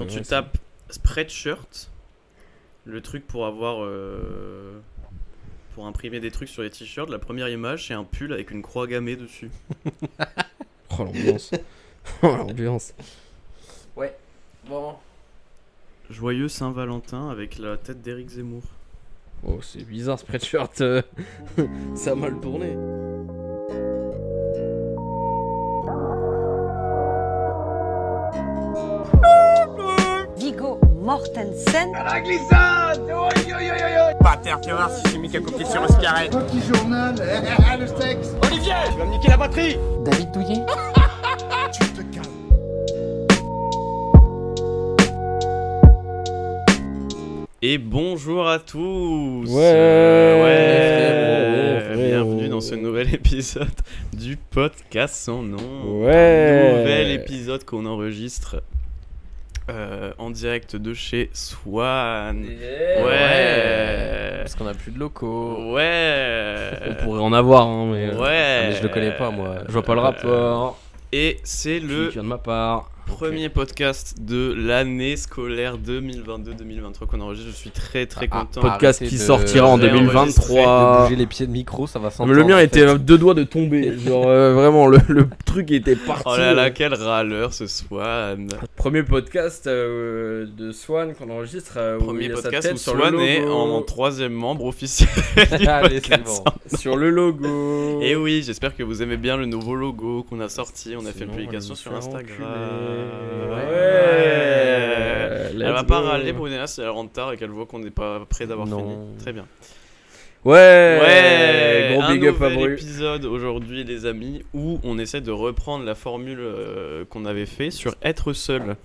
Quand tu tapes Spreadshirt, le truc pour avoir. euh, pour imprimer des trucs sur les t-shirts, la première image, c'est un pull avec une croix gammée dessus. Oh l'ambiance. oh l'ambiance. Ouais. Bon. Joyeux Saint-Valentin avec la tête d'Éric Zemmour. Oh, c'est bizarre, Spreadshirt. euh, ça a mal tourné. Mortensen, Pas terre, tu vas voir si c'est mis qu'à copier sur un scarret. Petit journal, le sexe. Olivier Tu vas me niquer la batterie David Douillet Tu te calmes. Et bonjour à tous Ouais, Euh, frérot, ouais, frérot. Bienvenue dans ce nouvel épisode du podcast sans nom. Ouais. Nouvel épisode qu'on enregistre euh, en direct de chez Swan. Ouais. Parce qu'on a plus de locaux. Ouais. On pourrait en avoir, hein, mais. euh, Ouais. Ah, mais je le connais pas, moi. Je vois pas le rapport. Et c'est Le... le Qui vient de ma part. Premier podcast de l'année scolaire 2022-2023 qu'on enregistre. Je suis très très Ah, content. Podcast Arrêtez qui de- sortira en de de 2023. bouger les pieds de micro, ça va s'entendre. mais le mien en était fait. à deux doigts de tomber. Genre, euh, vraiment, le, le truc était parti. Oh là là, quel râleur ce Swan. Premier podcast euh, de Swan qu'on enregistre. euh, Premier podcast où sur Swan le est en, en troisième membre officiel Allez, bon. Sur le logo. Et oui, j'espère que vous aimez bien le nouveau logo qu'on a sorti. On a fait une publication on sur Instagram. Ouais. Ouais. Elle va pas râler pour Néna si elle rentre tard et qu'elle voit qu'on n'est pas près d'avoir fini. Très bien. Ouais. Ouais, Gros un big up à épisode aujourd'hui, les amis, où on essaie de reprendre la formule euh, qu'on avait fait sur être seul.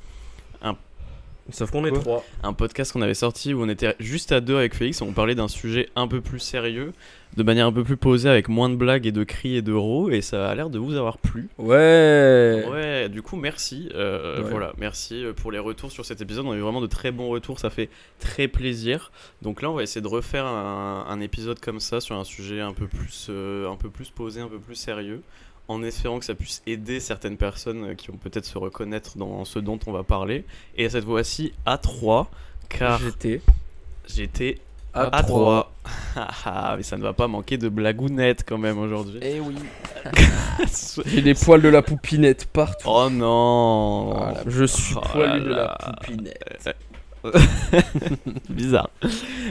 Sauf qu'on est Quoi trois. Un podcast qu'on avait sorti où on était juste à deux avec Félix, on parlait d'un sujet un peu plus sérieux, de manière un peu plus posée, avec moins de blagues et de cris et de rots, et ça a l'air de vous avoir plu. Ouais. Ouais, du coup, merci. euh, Ouais. Voilà, merci euh, pour les retours sur cet épisode. On a eu vraiment de très bons retours, ça fait très plaisir. Donc là, on va essayer de refaire un, un épisode comme ça sur un sujet un peu plus, euh, un peu plus posé, un peu plus sérieux, en espérant que ça puisse aider certaines personnes euh, qui vont peut-être se reconnaître dans ce dont on va parler. Et cette fois-ci à 3, car J'étais j'étais à, à trois. 3. mais ça ne va pas manquer de blagounettes quand même aujourd'hui. Eh oui. J'ai des poils de la poupinette partout. Oh non Voilà. Je suis Oh poilu de la poupinette. Bizarre.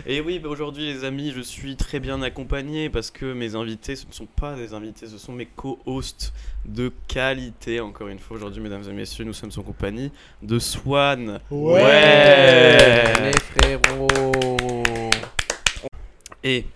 Et oui, bah aujourd'hui les amis, je suis très bien accompagné parce que mes invités, ce ne sont pas des invités, ce sont mes co-hosts de qualité. Encore une fois, aujourd'hui, mesdames et messieurs, nous sommes en compagnie de Swan. Ouais. Les frérots. Et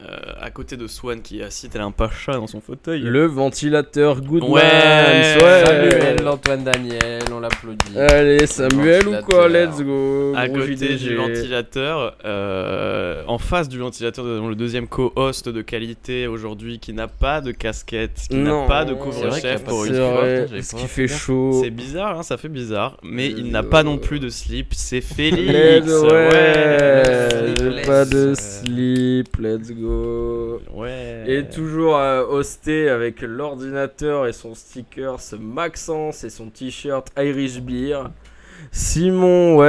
euh, à côté de Swan qui est assis tel un pacha dans son fauteuil. Le ventilateur Goodman. Ouais. ouais. Samuel, Antoine Daniel, on l'applaudit. Allez, Samuel ou quoi. Let's go. à Gros côté JDG. du ventilateur, euh, en face du ventilateur, nous avons le deuxième co-host de qualité aujourd'hui qui n'a pas de casquette, qui n'a pas de couvre-chef pour une fois. pas qu'il fait chaud. C'est bizarre, hein, ça fait bizarre, mais il Euh, n'a pas non plus de slip, c'est Félix. Let's ouais, ouais. j'ai pas de slip, let's go. Ouais. Et toujours euh, hosté avec l'ordinateur et son sticker, ce Maxence et son t-shirt Irish Beer. Simon, ouais.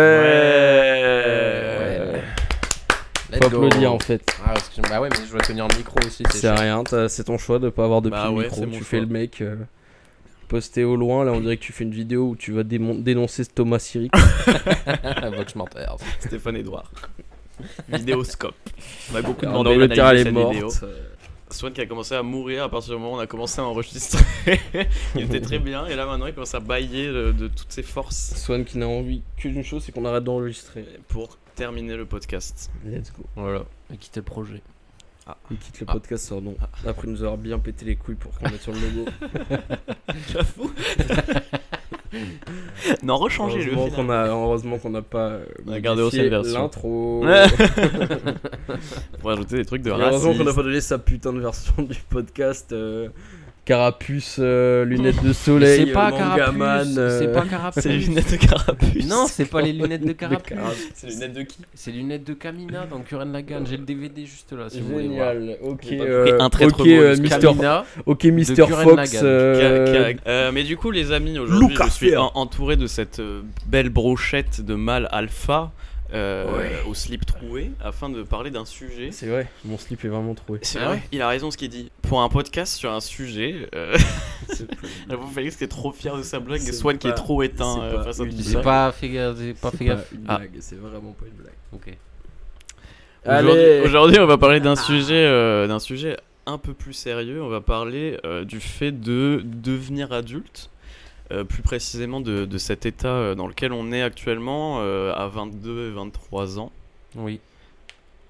Ouais. Let's Faut go. applaudir en fait. Ah, parce que- bah ouais, mais je dois tenir le micro aussi. C'est rien, c'est ton choix de pas avoir de Bah petit ouais, micro. Tu choix. fais le mec euh, posté au loin. Là, on dirait que tu fais une vidéo où tu vas dénoncer Thomas Siric. Vox Menteur. Stéphane Edouard. Vidéoscope. On a beaucoup en demandé Angleterre, elle est morte. Swan qui a commencé à mourir à partir du moment où on a commencé à enregistrer. il était très bien et là maintenant il commence à bailler de, de toutes ses forces Swan qui n'a envie que d'une chose, c'est qu'on arrête d'enregistrer. pour terminer le podcast. Let's go. Voilà. Et quitter le projet. Il quitte le Ah. podcast, non. Après nous avoir bien pété les couilles pour qu'on mette sur le logo. J'avoue. Non, rechangez-le. Heureusement qu'on a, heureusement qu'on n'a pas euh, On a gardé modifié aussi la version. l'intro. Pour ajouter des trucs de Et heureusement qu'on n'a racisme. pas donné sa putain de version du podcast euh, carapuce, euh, lunettes de soleil, C'est pas euh, mangaman, Carapuce. euh, C'est pas Carapuce. C'est les lunettes de carapuce. Non, c'est pas les lunettes de Carapuce. C'est les lunettes de qui C'est les lunettes de Kamina dans Kuren Lagann. J'ai le DVD juste là si vous voulez voir. Génial. Ok, euh, un traître ok, euh, Mister, Kamina. ok, Mister Fox. Euh, euh, mais du coup, les amis, aujourd'hui, je suis entouré de cette belle brochette de mâles alpha euh, Ouais. au slip troué afin de parler d'un sujet. C'est vrai, mon slip est vraiment troué. C'est Ah vrai, ouais il a raison ce qu'il dit. Pour un podcast sur un sujet, euh, vous Félix qui est trop fier de sa blague et C'est Swan qui est trop éteint euh, face à tout blague. J'ai pas fait gaffe. pas fait C'est gaffe. pas une Ah. blague, c'est vraiment pas une blague. Ok. Aujourd'hui, aujourd'hui, on va parler d'un sujet, euh, d'un sujet un peu plus sérieux. On va parler euh, du fait de devenir adulte, euh, plus précisément de, de cet état euh, dans lequel on est actuellement euh, à 22 et 23 ans. Oui.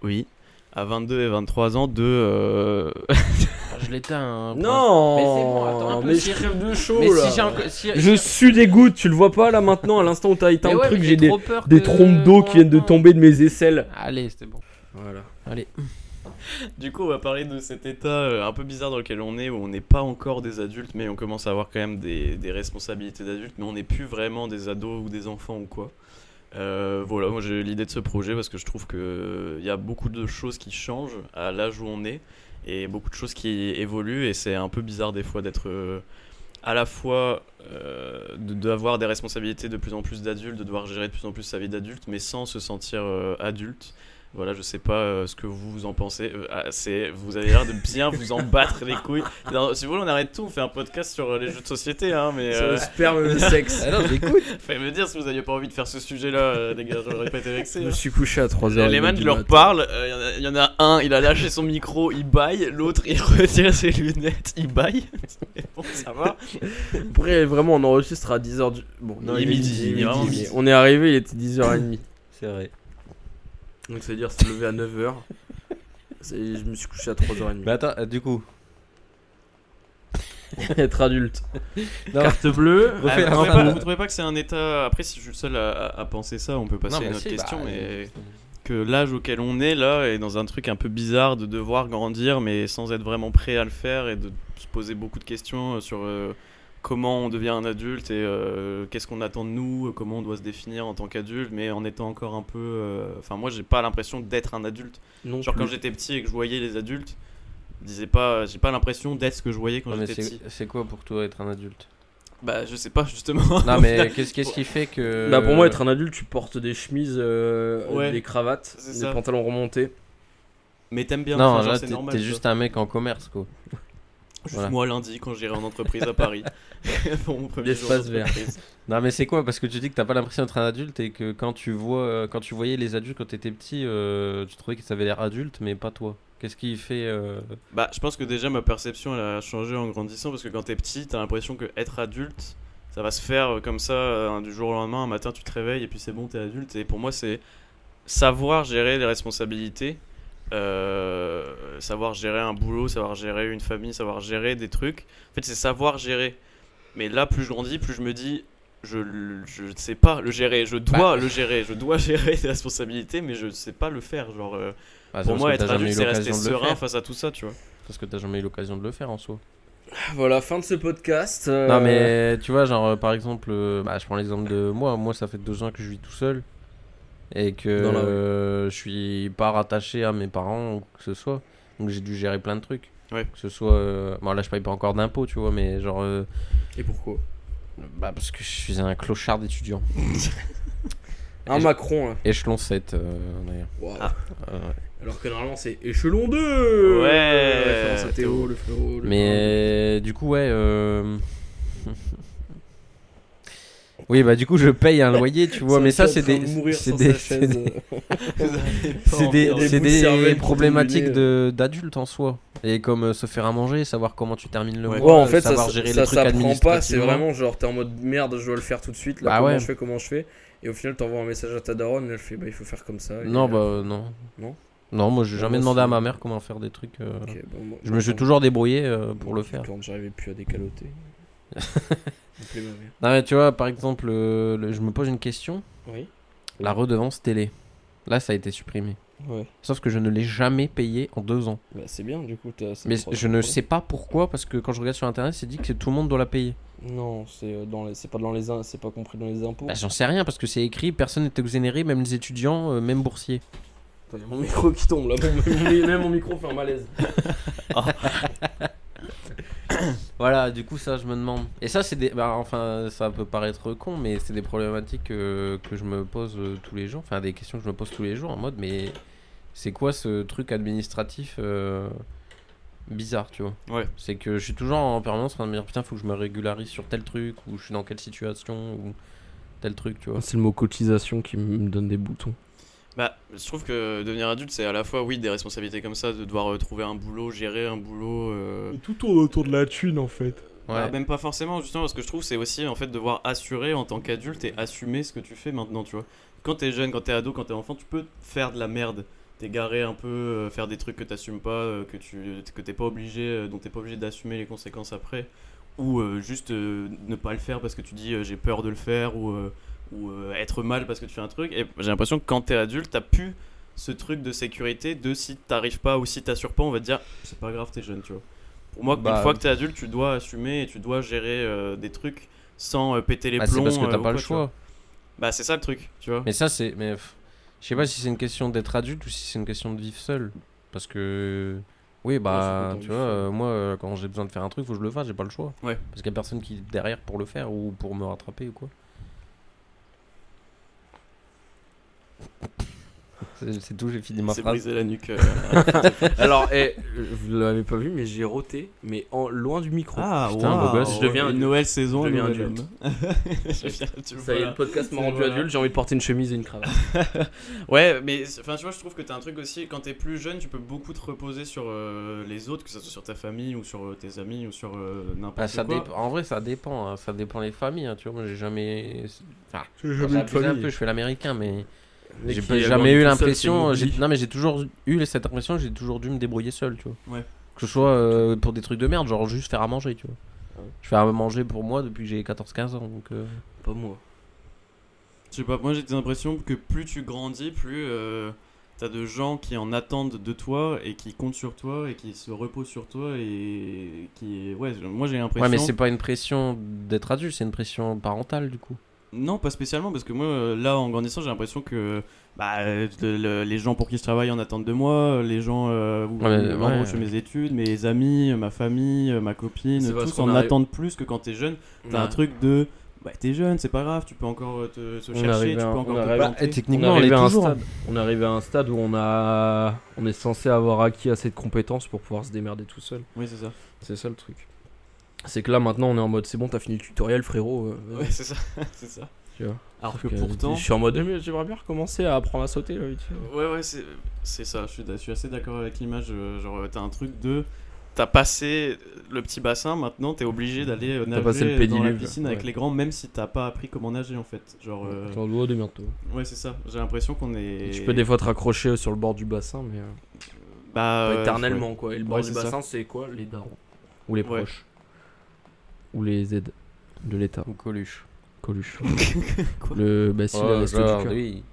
Oui, à 22 et 23 ans de. euh, Ah, Je l'éteins. hein, Non Mais c'est bon, attends un peu, mais si- je crève de chaud Mais là. si j'ai encore. si- Je suis des gouttes, tu le vois pas là maintenant, à l'instant où t'as éteint le truc, j'ai des, des que- trompes d'eau qui viennent de tomber de mes aisselles. Allez, c'était bon. Voilà. Allez. Du coup, on va parler de cet état euh, un peu bizarre dans lequel on est, où on n'est pas encore des adultes, mais on commence à avoir quand même des, responsabilités d'adultes, mais on n'est plus vraiment des ados ou des enfants ou quoi. Euh, voilà, moi j'ai l'idée de ce projet parce que je trouve qu'il y a beaucoup de choses qui changent à l'âge où on est et beaucoup de choses qui évoluent et c'est un peu bizarre des fois d'être euh, à la fois euh, de- d'avoir des responsabilités de plus en plus d'adultes, de devoir gérer de plus en plus sa vie d'adulte, mais sans se sentir euh, adulte. Voilà, je sais pas euh, ce que vous vous en pensez. Euh, ah, c'est, vous avez l'air de bien vous en battre les couilles. Non, si vous voulez, on arrête tout, on fait un podcast sur euh, les jeux de société, hein, mais Sur le sperme et le sexe. Alors, j'écoute. fallait me dire si vous aviez pas envie de faire ce sujet-là, euh, les gars, j'aurais pas été vexé. Je me hein. suis couché à 3h. Les man, je leur parle, euh, il y, en a un, il a lâché son micro, il baille, l'autre il retire ses lunettes, il baille. Mais bon, ça va. Après, vraiment, on enregistre à 10h du. Bon, Il est midi, il est vraiment mais midi. On est arrivé, il était 10h30. C'est vrai. Donc ça veut dire se lever à 9h. Je me suis couché à 3h30. Mais attends, euh, du coup. Être adulte. Non. Carte bleue. Refais Ah, vous, trouvez pas, vous trouvez pas que c'est un état. Après, si je suis le seul à, penser ça, on peut passer Non, à une autre si, question, bah, mais. que l'âge auquel on est là est dans un truc un peu bizarre de devoir grandir mais sans être vraiment prêt à le faire et de se poser beaucoup de questions euh, sur euh, comment on devient un adulte et euh, qu'est-ce qu'on attend de nous, euh, comment on doit se définir en tant qu'adulte mais en étant encore un peu euh, enfin moi j'ai pas l'impression d'être un adulte. Non Genre plus. quand j'étais petit et que je voyais les adultes, je disais pas j'ai pas l'impression d'être ce que je voyais quand mais j'étais petit. c'est quoi pour toi être un adulte? Bah je sais pas justement. Non, mais qu'est-ce qui fait que. Bah pour moi être un adulte tu portes des chemises, euh, Ouais, des cravates, des ça. pantalons remontés. mais t'aimes bien Non, enfin, là, t'es juste un mec en commerce, quoi. Juste voilà. moi lundi quand j'irai en entreprise à Paris pour mon premier jour vert. Non, mais c'est quoi? Parce que tu dis que t'as pas l'impression d'être un adulte et que quand tu vois, euh, quand tu voyais les adultes quand t'étais petit, euh, tu trouvais qu'ils avaient l'air adultes, mais pas toi. Qu'est-ce qui fait euh, Bah, je pense que déjà ma perception elle a changé en grandissant parce que quand t'es petit, t'as l'impression que être adulte, ça va se faire comme ça du jour au lendemain. Un matin, tu te réveilles et puis c'est bon, t'es adulte. Et pour moi, c'est savoir gérer les responsabilités, euh, savoir gérer un boulot, savoir gérer une famille, savoir gérer des trucs. En fait, c'est savoir gérer. Mais là, plus je grandis, plus je me dis, je ne sais pas le gérer. Je dois le gérer. Je dois gérer des responsabilités, mais je ne sais pas le faire. Genre, euh, bah, pour moi, être adulte, c'est rester serein face à tout ça, tu vois. Parce que t'as jamais eu l'occasion de le faire en soi. Voilà, fin de ce podcast. euh, Non, mais tu vois, genre, par exemple, euh, bah, je prends l'exemple de moi. Moi, ça fait deux ans que je vis tout seul. Et que Dans la rue. euh, je suis pas rattaché à mes parents ou que ce soit. Donc j'ai dû gérer plein de trucs. Ouais. Que ce soit. euh, Bon, là, je paye pas encore d'impôts, tu vois, mais genre. euh, Et pourquoi? Bah, parce que je suis un clochard d'étudiant. Un Macron là. Échelon 7, euh, d'ailleurs. Waouh. Ah. Euh, ouais. Alors que normalement c'est échelon 2 Ouais, Référence à Théo, Théo. le frérot. le Mais du coup, ouais. euh, oui, bah du coup, je paye un loyer, tu vois. Ça mais ça, c'est des. C'est des. c'est des- euh. C'est des, Des problématiques d'adultes en soi. Et comme euh, se faire à manger, savoir comment tu termines le Ouais. mois, Ouais, en fait, ça, savoir ça, gérer ça les trucs s'apprend pas. C'est vraiment genre, t'es en mode merde, je dois le faire tout de suite. Là, Bah comment ouais. je fais, comment je fais? Et au final, t'envoies un message à ta daronne, elle fait, bah il faut faire comme ça. Non, euh, bah euh, non. Non? Non, moi j'ai jamais moi, demandé à ma mère comment faire des trucs. euh, ok, bon, moi- Je me suis toujours débrouillé euh, pour le faire. Quand j'arrivais plus à décaloter. Non, mais tu vois, par exemple, euh, le- je me pose une question. Oui. La redevance télé. Là, ça a été supprimé. Ouais. Sauf que je ne l'ai jamais payé en deux ans. Bah, c'est bien, du coup. t'as- ça Mais te je ne sais pas pourquoi, parce que quand je regarde sur internet, c'est dit que tout le monde doit la payer. Non, c'est euh, dans les... c'est pas dans les c'est pas compris dans les impôts. Bah, j'en sais rien, parce que c'est écrit, personne n'est exonéré, même les étudiants, euh, même boursiers. Attends, y a mon micro qui tombe là. Même mon micro fait un malaise. Voilà, du coup, ça, je me demande. Et ça, c'est des. Bah, enfin, ça peut paraître con, mais c'est des problématiques euh, que je me pose euh, tous les jours. Enfin, des questions que je me pose tous les jours en mode, mais c'est quoi ce truc administratif euh, bizarre, tu vois? Ouais. C'est que je suis toujours en permanence en train de me dire, putain, faut que je me régularise sur tel truc, ou je suis dans quelle situation, ou tel truc, tu vois? C'est le mot cotisation qui me donne des boutons. Bah, je trouve que devenir adulte, c'est à la fois, oui, des responsabilités comme ça, de devoir euh, trouver un boulot, gérer un boulot. euh, tout tourne autour de la thune en fait. bah, Ouais. même pas forcément, justement, parce que je trouve c'est aussi en fait devoir assurer en tant qu'adulte et assumer ce que tu fais maintenant, tu vois. Quand t'es jeune, quand t'es ado, quand t'es enfant, tu peux faire de la merde. T'égarer un peu, euh, faire des trucs que t'assumes pas, euh, que tu que t'es pas obligé, euh, dont t'es pas obligé d'assumer les conséquences après, ou euh, juste euh, ne pas le faire parce que tu dis euh, j'ai peur de le faire, ou, euh, ou euh, être mal parce que tu fais un truc. Et j'ai l'impression que quand t'es adulte, t'as plus ce truc de sécurité de si t'arrives pas ou si t'assures pas, on va te dire c'est pas grave, t'es jeune, tu vois. Pour moi, Bah, une fois que t'es adulte, tu dois assumer et tu dois gérer euh, des trucs sans euh, péter les Bah, plombs. c'est parce que euh, t'as pas le quoi, choix. Bah, c'est ça le truc, tu vois. Mais ça, c'est. Mais je sais pas si c'est une question d'être adulte ou si c'est une question de vivre seul. Parce que. Oui, bah, tu vois, euh, moi, euh, quand j'ai besoin de faire un truc, faut que je le fasse, j'ai pas le choix. Ouais. Parce qu'il y a personne qui est derrière pour le faire ou pour me rattraper ou quoi. C'est tout, j'ai fini ma C'est phrase. brisé la nuque. euh. Alors, eh, vous l'avez pas vu, mais j'ai roté, mais en, loin du micro. Ah, Putain, beau gosse. Je deviens une adulte. Noël saison, Je deviens nouvel adulte. homme. Je deviens- tu Ça y est, vois. le podcast m'a C'est rendu voilà. adulte, j'ai envie de porter une chemise et une cravate. Ouais, mais enfin, tu vois, je trouve que t'as un truc aussi. Quand t'es plus jeune, tu peux beaucoup te reposer sur euh, les autres, que ce soit sur ta famille ou sur euh, tes amis ou sur euh, n'importe Bah, ça quoi. dépend- En vrai, ça dépend. hein, Ça dépend les familles. hein, Tu vois, moi, j'ai jamais. Enfin, J'ai j'abuse un peu, je fais l'américain, Mais j'ai jamais eu l'impression. Non, mais j'ai toujours eu cette impression que j'ai toujours dû me débrouiller seul, tu vois. Ouais. Que ce soit euh, pour des trucs de merde, genre juste faire à manger, tu vois. Ouais. Je fais à manger pour moi depuis que j'ai 14-15 ans, donc. euh, Pas moi. Je sais pas, moi j'ai l'impression que plus tu grandis, plus euh, t'as de gens qui en attendent de toi et qui comptent sur toi et qui se reposent sur toi et qui. Ouais, moi j'ai l'impression. Ouais, mais c'est pas une pression d'être adulte, c'est une pression parentale, du coup. Non, pas spécialement, parce que moi, euh, là, en grandissant, j'ai l'impression que bah, euh, le- le- les gens pour qui je travaille en attendent de moi, les gens euh, où, Ouais, où, je fais mes études, mes amis, ma famille, euh, ma copine, tous en arrive- attendent plus que quand t'es jeune. T'as un truc de. Bah, t'es jeune, c'est pas grave, tu peux encore euh, te, On chercher, arrive tu à un- peux on encore te arrive-. Bah, On techniquement, on arrivé est à un toujours. stade. On est arrivé à un stade où on a, on est censé avoir acquis assez de compétences pour pouvoir se démerder tout seul. Oui, c'est ça. C'est ça le truc. C'est que là maintenant on est en mode c'est bon t'as fini le tutoriel frérot. euh. Ouais, c'est ça. c'est ça. Tu vois. Alors que euh, pourtant. Je suis en mode mais j'aimerais bien recommencer à apprendre à sauter là vite fait. Ouais, ouais, c'est c'est ça. Je suis, je suis assez d'accord avec l'image. euh, Genre, t'as un truc de. T'as passé le petit bassin, maintenant t'es obligé d'aller euh, nager passé le dans la piscine avec ouais. les grands, même si t'as pas appris comment nager en fait. Genre, euh, J'en dois de bientôt. ouais, c'est ça. J'ai l'impression qu'on est. Tu peux des fois te raccrocher sur le bord du bassin mais euh, Bah, pas euh, éternellement quoi. Et le bord Ouais, du bassin c'est quoi Les darons? Ou les Ouais. proches. Ou les aides de l'État. Ou Coluche. Coluche. Quoi le bah si Oh, la resto du cœur. aujourd'hui.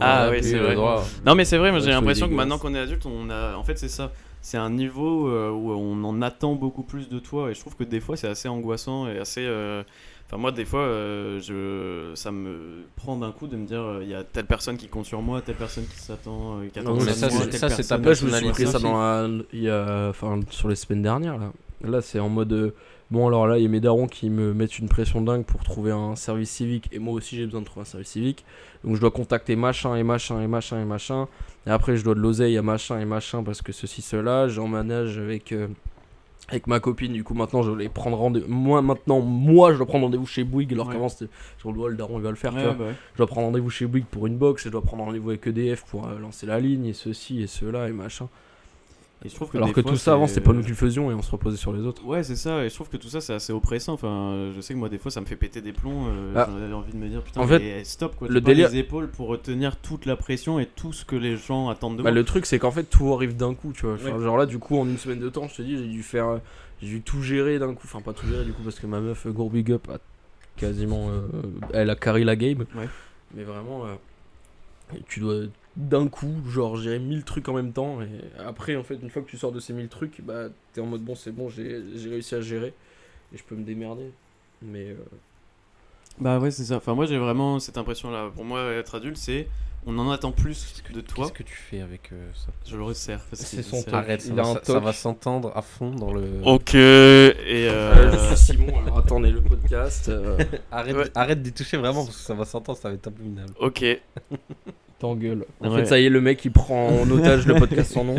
Ah, On plus c'est vrai. droit. Non, mais c'est vrai, moi j'ai l'impression que maintenant qu'on est adulte, on a. En fait, c'est ça. C'est un niveau euh, où on en attend beaucoup plus de toi, et je trouve que des fois c'est assez angoissant et assez. euh, Enfin, moi, des fois, euh, je... ça me prend d'un coup de me dire il y a telle personne qui compte sur moi, telle personne qui s'attend, euh, qui Non, mais ça c'est- ça, c'est ta personne- Là, je me suis personnalité pris ça aussi. dans la, il y a, enfin, sur les semaines dernières là. Là, c'est en mode euh, bon alors là, il y a mes darons qui me mettent une pression dingue pour trouver un service civique et moi aussi j'ai besoin de trouver un service civique. Donc je dois contacter machin et machin et machin et machin. Et après je dois de l'oseille à machin et machin parce que ceci cela, j'en manage avec euh, avec ma copine. Du coup maintenant je les prendre rendez Moi maintenant moi je dois prendre rendez-vous chez Bouygues alors Ouais. qu'avant c'était sur le doigt le daron il va le faire. tu vois. bah ouais. Je dois prendre rendez-vous chez Bouygues pour une box, je dois prendre rendez-vous avec EDF pour euh, lancer la ligne et ceci et cela et machin. Et je trouve que Alors que fois, tout ça avant c'est- c'était pas nous qui le faisions et on se reposait sur les autres. Ouais, c'est ça, et je trouve que tout ça c'est assez oppressant. Enfin, je sais que moi, des fois, ça me fait péter des plombs. euh, Ah. J'en avais envie de me dire, putain, En fait, mais stop quoi. le délire- les épaules pour retenir toute la pression et tout ce que les gens attendent de Bah, moi. le truc c'est qu'en fait tout arrive d'un coup, tu vois. Enfin, Ouais. Genre là du coup en une semaine de temps, je te dis, j'ai dû faire euh, j'ai dû tout gérer d'un coup, enfin pas tout gérer du coup parce que ma meuf euh, gros big up a quasiment euh, elle a carry la game. Ouais. Mais vraiment euh, tu dois d'un coup, genre gérer 1000 trucs en même temps. Et après, en fait, une fois que tu sors de ces 1000 trucs, bah t'es en mode bon, c'est bon, j'ai j'ai réussi à gérer et je peux me démerder. Mais euh, Bah ouais, c'est ça. Enfin, moi j'ai vraiment cette impression-là. Pour moi, être adulte, c'est on en attend plus de toi. Qu'est-ce que tu fais avec euh, ça? Je le resserre. parce C'est que son c'est- toc. Arrête, ça Il va, a un ça- ça toc. va s'entendre à fond dans le. Ok. Et euh, je suis Simon, alors attendez le podcast. euh, Arrête, Ouais. arrête d'y toucher vraiment parce que ça va s'entendre, ça va être abominable. Ok. T'engueules. En Ouais. fait, ça y est, le mec il prend en otage le podcast sans nom.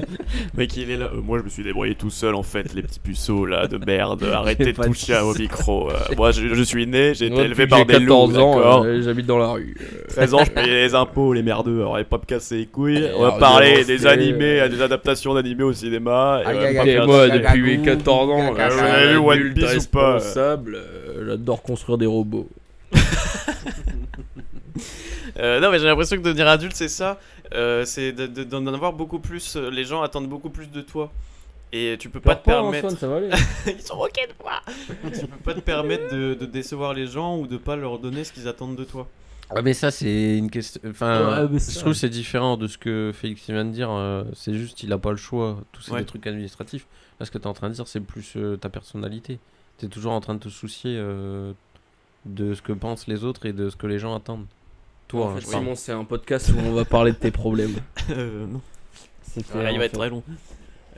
Mec, il est là. Euh, moi, je me suis débrouillé tout seul en fait, les petits puceaux là de merde. Arrêtez de toucher à vos micros. Euh, moi, je, je suis né, j'ai été Moi, élevé par j'ai des loups. 14 ans, euh, j'habite dans la rue. Euh, 13 ans, je payais les impôts, les merdeux. Alors, pas me casser les couilles. On va parler des c'est- animés, à des adaptations d'animés au cinéma. Et, moi, depuis Gaga, 14 ans, euh, avez vu One Piece ou pas euh, J'adore construire des robots. Euh, non, mais j'ai l'impression que devenir adulte, c'est ça. Euh, c'est de- de- d'en avoir beaucoup plus. euh, Les gens attendent beaucoup plus de toi. Et tu peux pas te permettre. ça va aller. Ils sont moqués de moi. tu peux pas te permettre de, de décevoir les gens ou de pas leur donner ce qu'ils attendent de toi. Ah, mais ça, c'est une question. Enfin, Ouais, je trouve que c'est différent de ce que Félix vient de dire. c'est juste, il a pas le choix. Tout c'est Ouais. des trucs administratifs. Là, ce que tu es en train de dire, c'est plus euh, ta personnalité. Tu es toujours en train de te soucier euh, de ce que pensent les autres et de ce que les gens attendent. Toi, en hein, fait. Simon, c'est un podcast où on va parler de tes problèmes. Euh, non. Ah, il va être très long.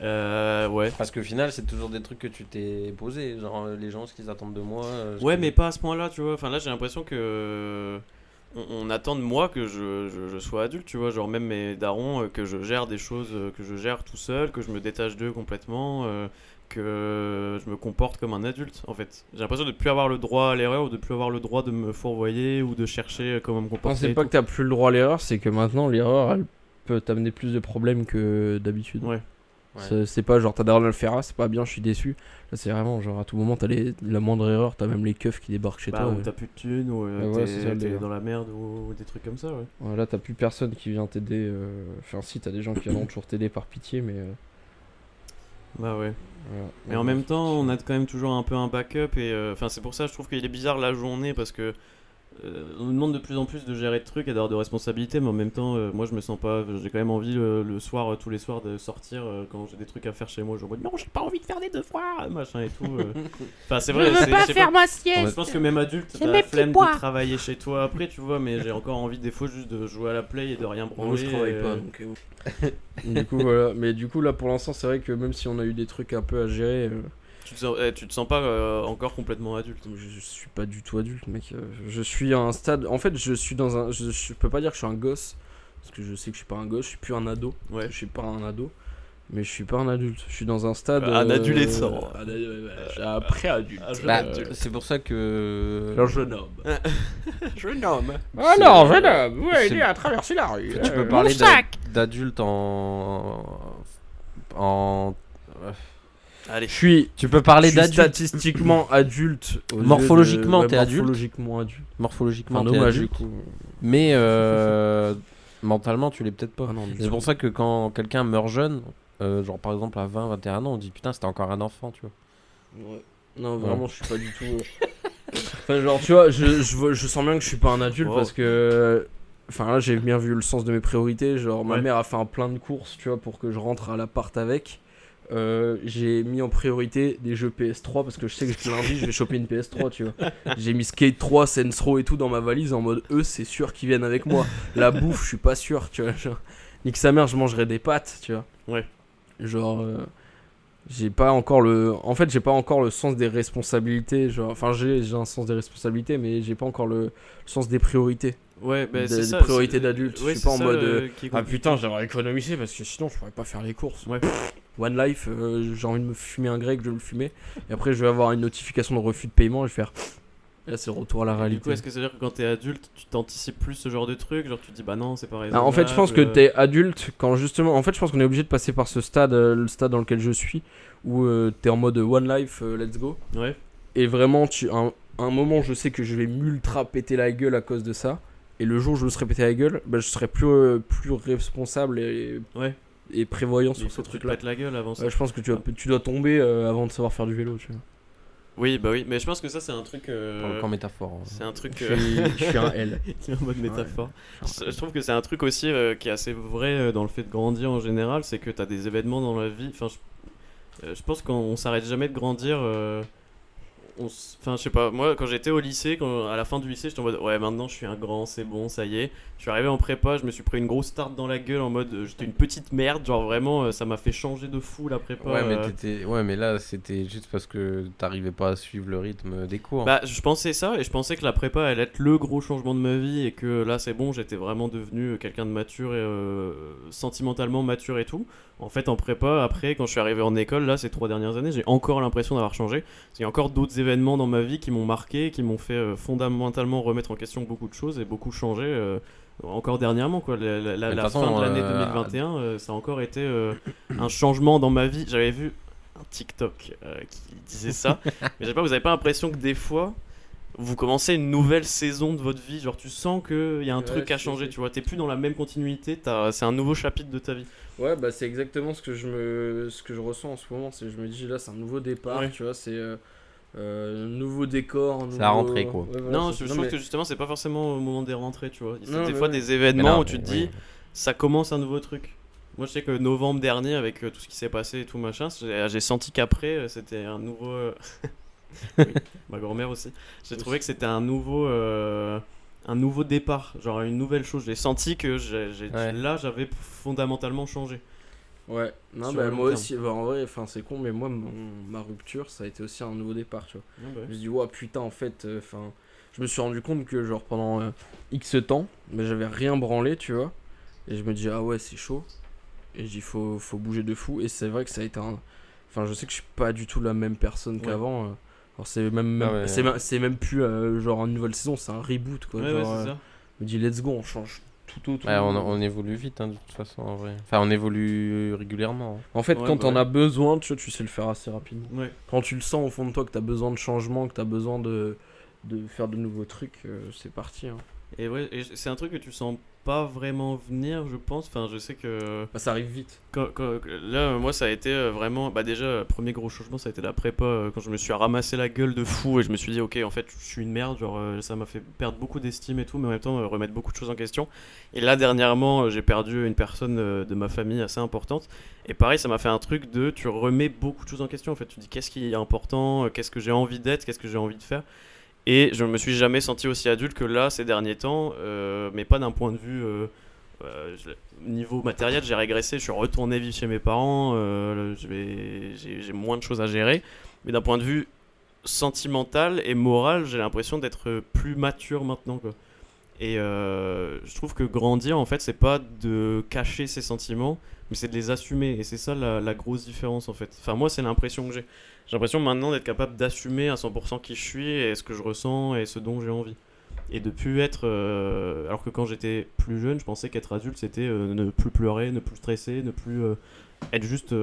Euh, ouais. Parce qu'au final, c'est toujours des trucs que tu t'es posé. Genre, euh, les gens, ce qu'ils attendent de moi. euh, Ouais, que- mais pas à ce point-là, tu vois. Enfin, là, j'ai l'impression que. On, on attend de moi que je, je- je sois adulte, tu vois. Genre, même mes darons, euh, que je gère des choses euh, que je gère tout seul, que je me détache d'eux complètement, euh, que je me comporte comme un adulte, en fait. J'ai l'impression de plus avoir le droit à l'erreur ou de plus avoir le droit de me fourvoyer ou de chercher comment me Non, comporter. c'est et pas que t'as plus le droit à l'erreur, c'est que maintenant l'erreur elle peut t'amener plus de problèmes que d'habitude. Ouais. Ouais. C'est- pas genre t'as le faire, c'est pas bien, je suis déçu. Là c'est vraiment genre à tout moment t'as les- la moindre erreur, t'as même les keufs qui débarquent chez Bah, toi. ou ouais. t'as plus de thunes, ou euh, Ouais, t'es- dans la merde, ou, ou des trucs comme ça, ouais. Là t'as plus personne qui vient t'aider. euh, Enfin si t'as des gens qui viendront toujours t'aider par pitié, mais. euh, Bah ouais. voilà. Mais en même temps, on a quand même toujours un peu un backup et euh, enfin c'est pour ça je trouve qu'il est bizarre la journée parce que on nous demande de plus en plus de gérer de trucs et d'avoir de responsabilités, mais en même temps, euh, moi je me sens pas. J'ai quand même envie le, le soir, euh, tous les soirs, de sortir euh, quand j'ai des trucs à faire chez moi. Je me dis non, j'ai pas envie de faire des devoirs, machin et tout. euh. Enfin, c'est vrai. c'est- je sais pas. ma Je pense que même adulte, t'as la flemme de travailler chez toi après, tu vois, mais j'ai encore envie des fois juste de jouer à la play et de rien branler. Moi je travaille pas euh, donc. euh, du coup voilà, mais du coup là pour l'instant c'est vrai que même si on a eu des trucs un peu à gérer, euh, Tu te sens, eh, tu te sens pas euh, encore complètement adulte. je, je suis pas du tout adulte mec. euh, Je suis à un stade, en fait je suis dans un, je, je peux pas dire que je suis un gosse parce que je sais que je suis pas un gosse, je suis plus un ado. Ouais. Je suis pas un ado, mais je suis pas un adulte. Je suis dans un stade. Un adolescent. un adu- ouais, ouais, je suis un pré-adulte. un jeune Bah, adulte. c'est pour ça que. Un jeune homme. Je nomme. Ah C'est- non, jeune homme, ouais, c'est- il est à traverser la rue. tu euh, peux parler d'a- d'adulte en. En. Allez. Je suis Tu peux parler d'adulte. statistiquement adulte. Morphologiquement, de- t'es adulte Morphologiquement adulte. Morphologiquement, Enfin, t'es adulte. Mais euh, mentalement, tu l'es peut-être pas. Ah C'est pour ça que quand quelqu'un meurt jeune, euh, genre par exemple à 20, 21 ans, on dit putain, c'était encore un enfant, tu vois. Ouais. Non, vraiment, je suis pas du tout. euh, enfin, genre, tu vois, je, je, vois- je sens bien que je suis pas un adulte Wow. parce que. Enfin, là, j'ai bien vu le sens de mes priorités. Genre, ma Ouais. mère a fait un plein de courses, tu vois, pour que je rentre à l'appart avec. Euh, j'ai mis en priorité des jeux PS3 parce que je sais que lundi je vais choper une PS3 tu vois j'ai mis Skate 3, Sensro et tout dans ma valise en mode eux c'est sûr qu'ils viennent avec moi la bouffe je suis pas sûr tu vois genre, nique sa mère je mangerai des pâtes tu vois Ouais. genre euh, j'ai pas encore le en fait j'ai pas encore le sens des responsabilités genre enfin j'ai j'ai un sens des responsabilités mais j'ai pas encore le, le sens des priorités Ouais, bah, Des- c'est des ça. priorités d'adulte, je suis pas en ça, mode, euh, ah putain j'aimerais économiser parce que sinon je pourrais pas faire les courses Ouais. One Life euh, j'ai envie de me fumer un grec je vais le fumer et après je vais avoir une notification de refus de paiement et je vais faire et là c'est retour à la Du coup, réalité est-ce que ça veut dire que quand t'es adulte, tu t'anticipes plus ce genre de truc Genre, tu te dis, bah non, c'est pas Ah, raisonnable. en fait, je pense que euh, t'es adulte quand justement. En fait, je pense qu'on est obligé de passer par ce stade, euh, le stade dans lequel je suis, où euh, t'es en mode One Life, let's go. Ouais. Et vraiment, tu, un, un moment, je sais que je vais m'ultra péter la gueule à cause de ça. Et le jour où je me serai pété la gueule, bah, je serai plus, plus responsable et, Ouais. Et prévoyant sur ce truc-là. pètes la gueule avant ça. Ouais, je pense que tu, dois- tu dois tomber euh, avant de savoir faire du vélo. Tu vois. Oui, bah oui, mais je pense que ça, c'est un truc. euh, camp métaphore. hein. c'est un truc. Je euh, suis, je suis un L. en mode métaphore. je suis un Je je trouve que c'est un truc aussi euh, qui est assez vrai euh, dans le fait de grandir en général, c'est que tu as des événements dans la vie. Enfin, je, euh, je pense qu'on s'arrête jamais de grandir. Enfin, je sais pas, moi quand j'étais au lycée, quand, à la fin du lycée, j'étais en mode ouais, maintenant je suis un grand, c'est bon, ça y est. Je suis arrivé en prépa, je me suis pris une grosse tarte dans la gueule en mode euh, j'étais une petite merde, genre vraiment euh, ça m'a fait changer de fou la prépa. Ouais, mais, euh. t'étais- ouais, mais là, c'était juste parce que t'arrivais pas à suivre le rythme des cours. Bah, je pensais ça et je pensais que la prépa allait être le gros changement de ma vie et que là c'est bon, j'étais vraiment devenu quelqu'un de mature et sentimentalement mature et tout. En fait, en prépa, après, quand je suis arrivé en école, là, ces trois dernières années, j'ai encore l'impression d'avoir changé. Il y a encore d'autres événements dans ma vie qui m'ont marqué, qui m'ont fait euh, fondamentalement remettre en question beaucoup de choses et beaucoup changer. euh, encore dernièrement, quoi. La, fin de l'année euh, 2021, euh, ça a encore été euh, un changement dans ma vie. J'avais vu un TikTok euh, qui disait ça. Mais je sais pas, vous avez pas l'impression que des fois, vous commencez une nouvelle saison de votre vie, genre tu sens qu'il y a un Ouais, truc à changer, tu vois, t'es plus dans la même continuité, c'est un nouveau chapitre de ta vie. Ouais, bah c'est exactement ce que je me, ce que je ressens en ce moment. C'est, je me dis là, c'est un nouveau départ, Ouais. tu vois, c'est euh, euh, un nouveau décor. C'est la rentrée, quoi. Ouais, voilà, non, je, je non, trouve mais- que justement, c'est pas forcément au moment des rentrées, tu vois. C'est des mais fois ouais. des événements non, où tu te dis, oui. ça commence un nouveau truc. Moi, je sais que novembre dernier, avec euh, tout ce qui s'est passé et tout machin, j'ai j'ai senti qu'après, euh, c'était un nouveau. euh, oui, ma grand-mère aussi. J'ai trouvé que c'était un nouveau. euh, Un nouveau départ, genre une nouvelle chose. J'ai senti que Ouais. là j'avais fondamentalement changé. Ouais, non, bah moi terme. aussi, bah, en vrai, enfin c'est con, mais moi, mon- ma rupture, ça a été aussi un nouveau départ, tu vois. Ah bah Je me suis dit, ouais, putain, en fait, euh, enfin, je me suis rendu compte que, genre, pendant euh, X temps, bah, j'avais rien branlé, tu vois. Et je me dis, ah ouais, c'est chaud. Et je dis, faut, faut bouger de fou. Et c'est vrai que ça a été un. Enfin, je sais que je suis pas du tout la même personne Ouais. qu'avant. euh. Alors, c'est même, même, Ah ouais. c'est même, plus, genre, une nouvelle saison, c'est un reboot, quoi. Genre, je me dis, let's go, on change tout. Ouais, on, on évolue vite, hein, de toute façon, en vrai. Enfin, on évolue régulièrement. hein. En fait, Ouais, quand t'en as besoin, tu vois, tu sais le faire assez rapidement. Ouais. Quand tu le sens au fond de toi que t'as besoin de changement, que t'as besoin de, de faire de nouveaux trucs, euh, c'est parti. hein. Et ouais, c'est un truc que tu sens pas vraiment venir, je pense. Enfin, je sais que Bah, ça arrive vite. quand- quand- là, euh, moi, ça a été euh, vraiment. Bah, déjà, euh, premier gros changement, ça a été la prépa quand je me suis ramassé la gueule de fou et je me suis dit, ok, en fait, je suis une merde. Genre, ça m'a fait perdre beaucoup d'estime et tout, mais en même temps, remettre beaucoup de choses en question. Et là, dernièrement, j'ai perdu une personne de ma famille assez importante. Et pareil, ça m'a fait un truc de. Tu remets beaucoup de choses en question. En fait, tu dis, qu'est-ce qui est important, qu'est-ce que j'ai envie d'être, qu'est-ce que j'ai envie de faire. Et je me suis jamais senti aussi adulte que là ces derniers temps, euh, mais pas d'un point de vue euh, euh, niveau matériel. J'ai régressé, je suis retourné vivre chez mes parents, j'ai moins de choses à gérer. Mais d'un point de vue sentimental et moral, j'ai l'impression d'être plus mature maintenant. Et je trouve que grandir, en fait, c'est pas de cacher ses sentiments, mais c'est de les assumer. Et c'est ça la grosse différence, en fait. Enfin, moi, c'est l'impression que j'ai. J'ai l'impression maintenant d'être capable d'assumer à 100% qui je suis et ce que je ressens et ce dont j'ai envie. Et de plus être. euh, alors que quand j'étais plus jeune, je pensais qu'être adulte, c'était euh, ne plus pleurer, ne plus stresser, ne plus euh, être juste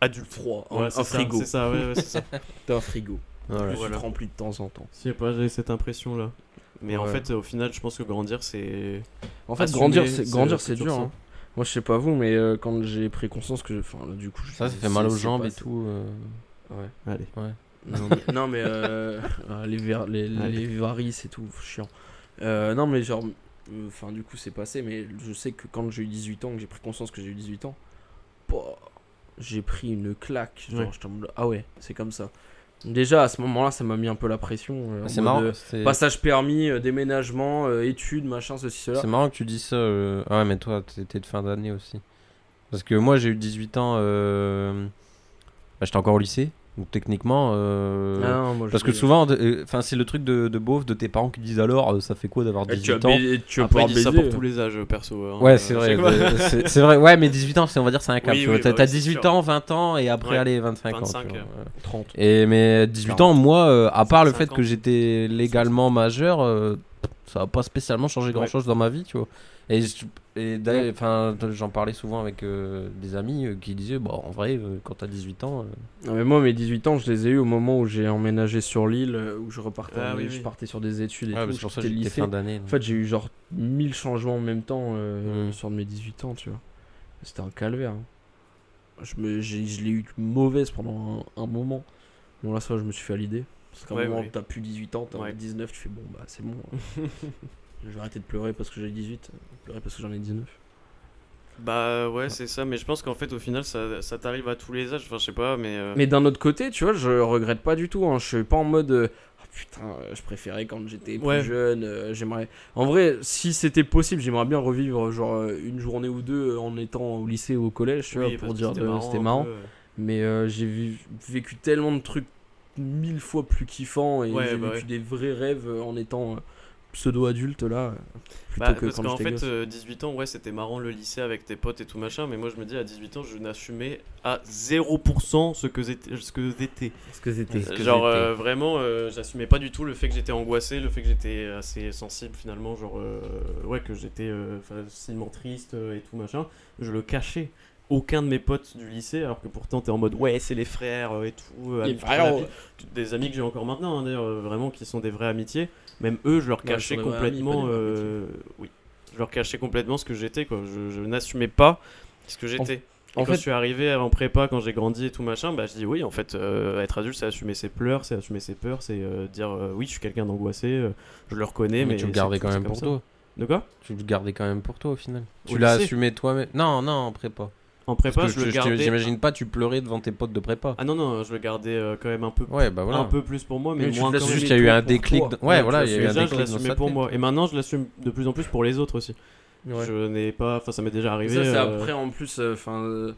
adulte. Froid, Ouais, un, frigo. C'est ça, ouais, ouais, c'est ça. T'as un frigo. Voilà. Voilà. remplis de temps en temps. Sais pas, j'ai cette impression-là. Mais en fait, au final, je pense que grandir, c'est. En fait, Assumer, grandir, c'est grandir, c'est dur. hein. Moi, je sais pas vous, mais euh, quand j'ai pris conscience que, enfin, là, du coup, je- Ça, ça fait mal aux jambes et tout. euh. Ouais. Allez. Non mais, non, mais, euh, les, ver- les, les varices et tout, chiant. Euh, non mais genre, euh, enfin du coup c'est passé, mais je sais que quand j'ai eu 18 ans, que j'ai pris conscience que j'ai eu 18 ans, bah, j'ai pris une claque. Genre, Ouais. en mode, ah ouais, c'est comme ça. Déjà à ce moment-là, ça m'a mis un peu la pression. euh, C'est marrant. euh, Passage permis, euh, déménagement, euh, études, machin, ceci, cela. c'est marrant que tu dis ça. euh. Ah ouais, mais toi, t'étais de fin d'année aussi. Parce que moi, j'ai eu 18 ans. bah, J'étais encore au lycée. Donc techniquement. euh, Ah non, moi, Parce que souvent, euh, enfin, c'est le truc de, de beauf de tes parents qui disent alors, euh, ça fait quoi d'avoir Eh, tu vas 18 ans baiser- tu vas Après, pouvoir ils disent ça pour tous les âges, perso. hein. Ouais, Euh, c'est vrai. c'est vrai. Ouais, mais 18 ans, c'est on va dire c'est un cap. Oui, oui, T'as bah t'as oui, c'est 18 sûr. ans, 20 ans et après Ouais. allez 25 ans. 25, tu vois, euh. ouais. 30. Et mais 18 40. ans, moi, euh, à part le fait 50. que j'étais légalement majeur, euh, ça va pas spécialement changer grand chose dans ma vie, tu vois. Et, enfin, j'en parlais souvent avec euh, des amis euh, qui disaient, bah, en vrai, euh, quand t'as 18 ans, euh, Non, mais moi, mes 18 ans, je les ai eu au moment où j'ai emménagé sur l'île, euh, où je repartais, Ah oui, je oui. partais sur des études et ouais, tout. pour ça lycée. fin d'année. En fait, j'ai eu genre 1000 changements en même temps euh, Mm. sur mes 18 ans, tu vois. C'était un calvaire. hein. Je, me, j'ai- je l'ai eu mauvaise pendant un, un moment. Bon, là, ça, je me suis fait à l'idée. Parce qu'à un Ouais, moment, ouais. t'as plus 18 ans, t'as Ouais. 19, tu fais bon, bah c'est bon. hein. je vais arrêter de pleurer parce que j'ai 18, pleurer parce que j'en ai 19. Bah ouais, c'est ça, mais je pense qu'en fait, au final, ça, ça t'arrive à tous les âges. Enfin, je sais pas, mais. euh, Mais d'un autre côté, tu vois, je regrette pas du tout. Hein. Je suis pas en mode. euh, Ah, putain, euh, je préférais quand j'étais plus Ouais. jeune. euh, j'aimerais. En vrai, si c'était possible, j'aimerais bien revivre genre une journée ou deux en étant au lycée ou au collège, tu oui, vois, pour que dire de- c'était marrant. peu. Mais j'ai vécu tellement de trucs mille fois plus kiffants et Ouais, j'ai bah vécu des vrais rêves en étant pseudo-adulte là. euh, Plutôt Bah, que parce qu'en fait, gosse. euh, 18 ans, ouais, c'était marrant le lycée avec tes potes et tout machin, mais moi je me dis à 18 ans, je n'assumais à 0% ce que j'étais. Ce que j'étais. Ce que c'était. Ce que Genre j'étais. euh, vraiment, euh, j'assumais pas du tout le fait que j'étais angoissé, le fait que j'étais assez sensible finalement, genre euh, ouais que j'étais euh, facilement triste euh, et tout machin. Je le cachais. Aucun de mes potes du lycée, alors que pourtant t'es en mode ouais c'est les frères euh, et tout. euh, Les amis pour frères, ouais. vie. Des amis que j'ai encore maintenant hein, d'ailleurs, euh, vraiment qui sont des vraies amitiés. Même eux, je leur cachais amis, complètement. euh, oui, je leur cachais complètement ce que j'étais quoi. Je, je n'assumais pas ce que j'étais. Et en quand fait- je suis arrivé en prépa, quand j'ai grandi et tout machin, bah je dis oui, en fait, euh, être adulte, c'est assumer ses pleurs, c'est assumer ses peurs, c'est euh, dire euh, oui, je suis quelqu'un d'angoissé, euh, je le reconnais, mais, mais tu le gardais quand même pour ça. toi. De quoi? Tu le gardais quand même pour toi au final. Au Tu l'as assumé toi-même. Non, non, en prépa. En prépa, je le gardais. J'imagine pas tu pleurais devant tes potes de prépa. Ah non, non, je le gardais euh, quand même un peu, Ouais, bah voilà. un peu plus pour moi, mais Mais moins quand. Juste, il y a eu un déclic. Ouais, Ouais, voilà, il y a eu un je déclic l'assumais pour moi. Et maintenant, je l'assume de plus en plus pour les autres aussi. Ouais. Je n'ai pas. Enfin, ça m'est déjà arrivé. Ça, c'est euh, après, en plus, euh, enfin.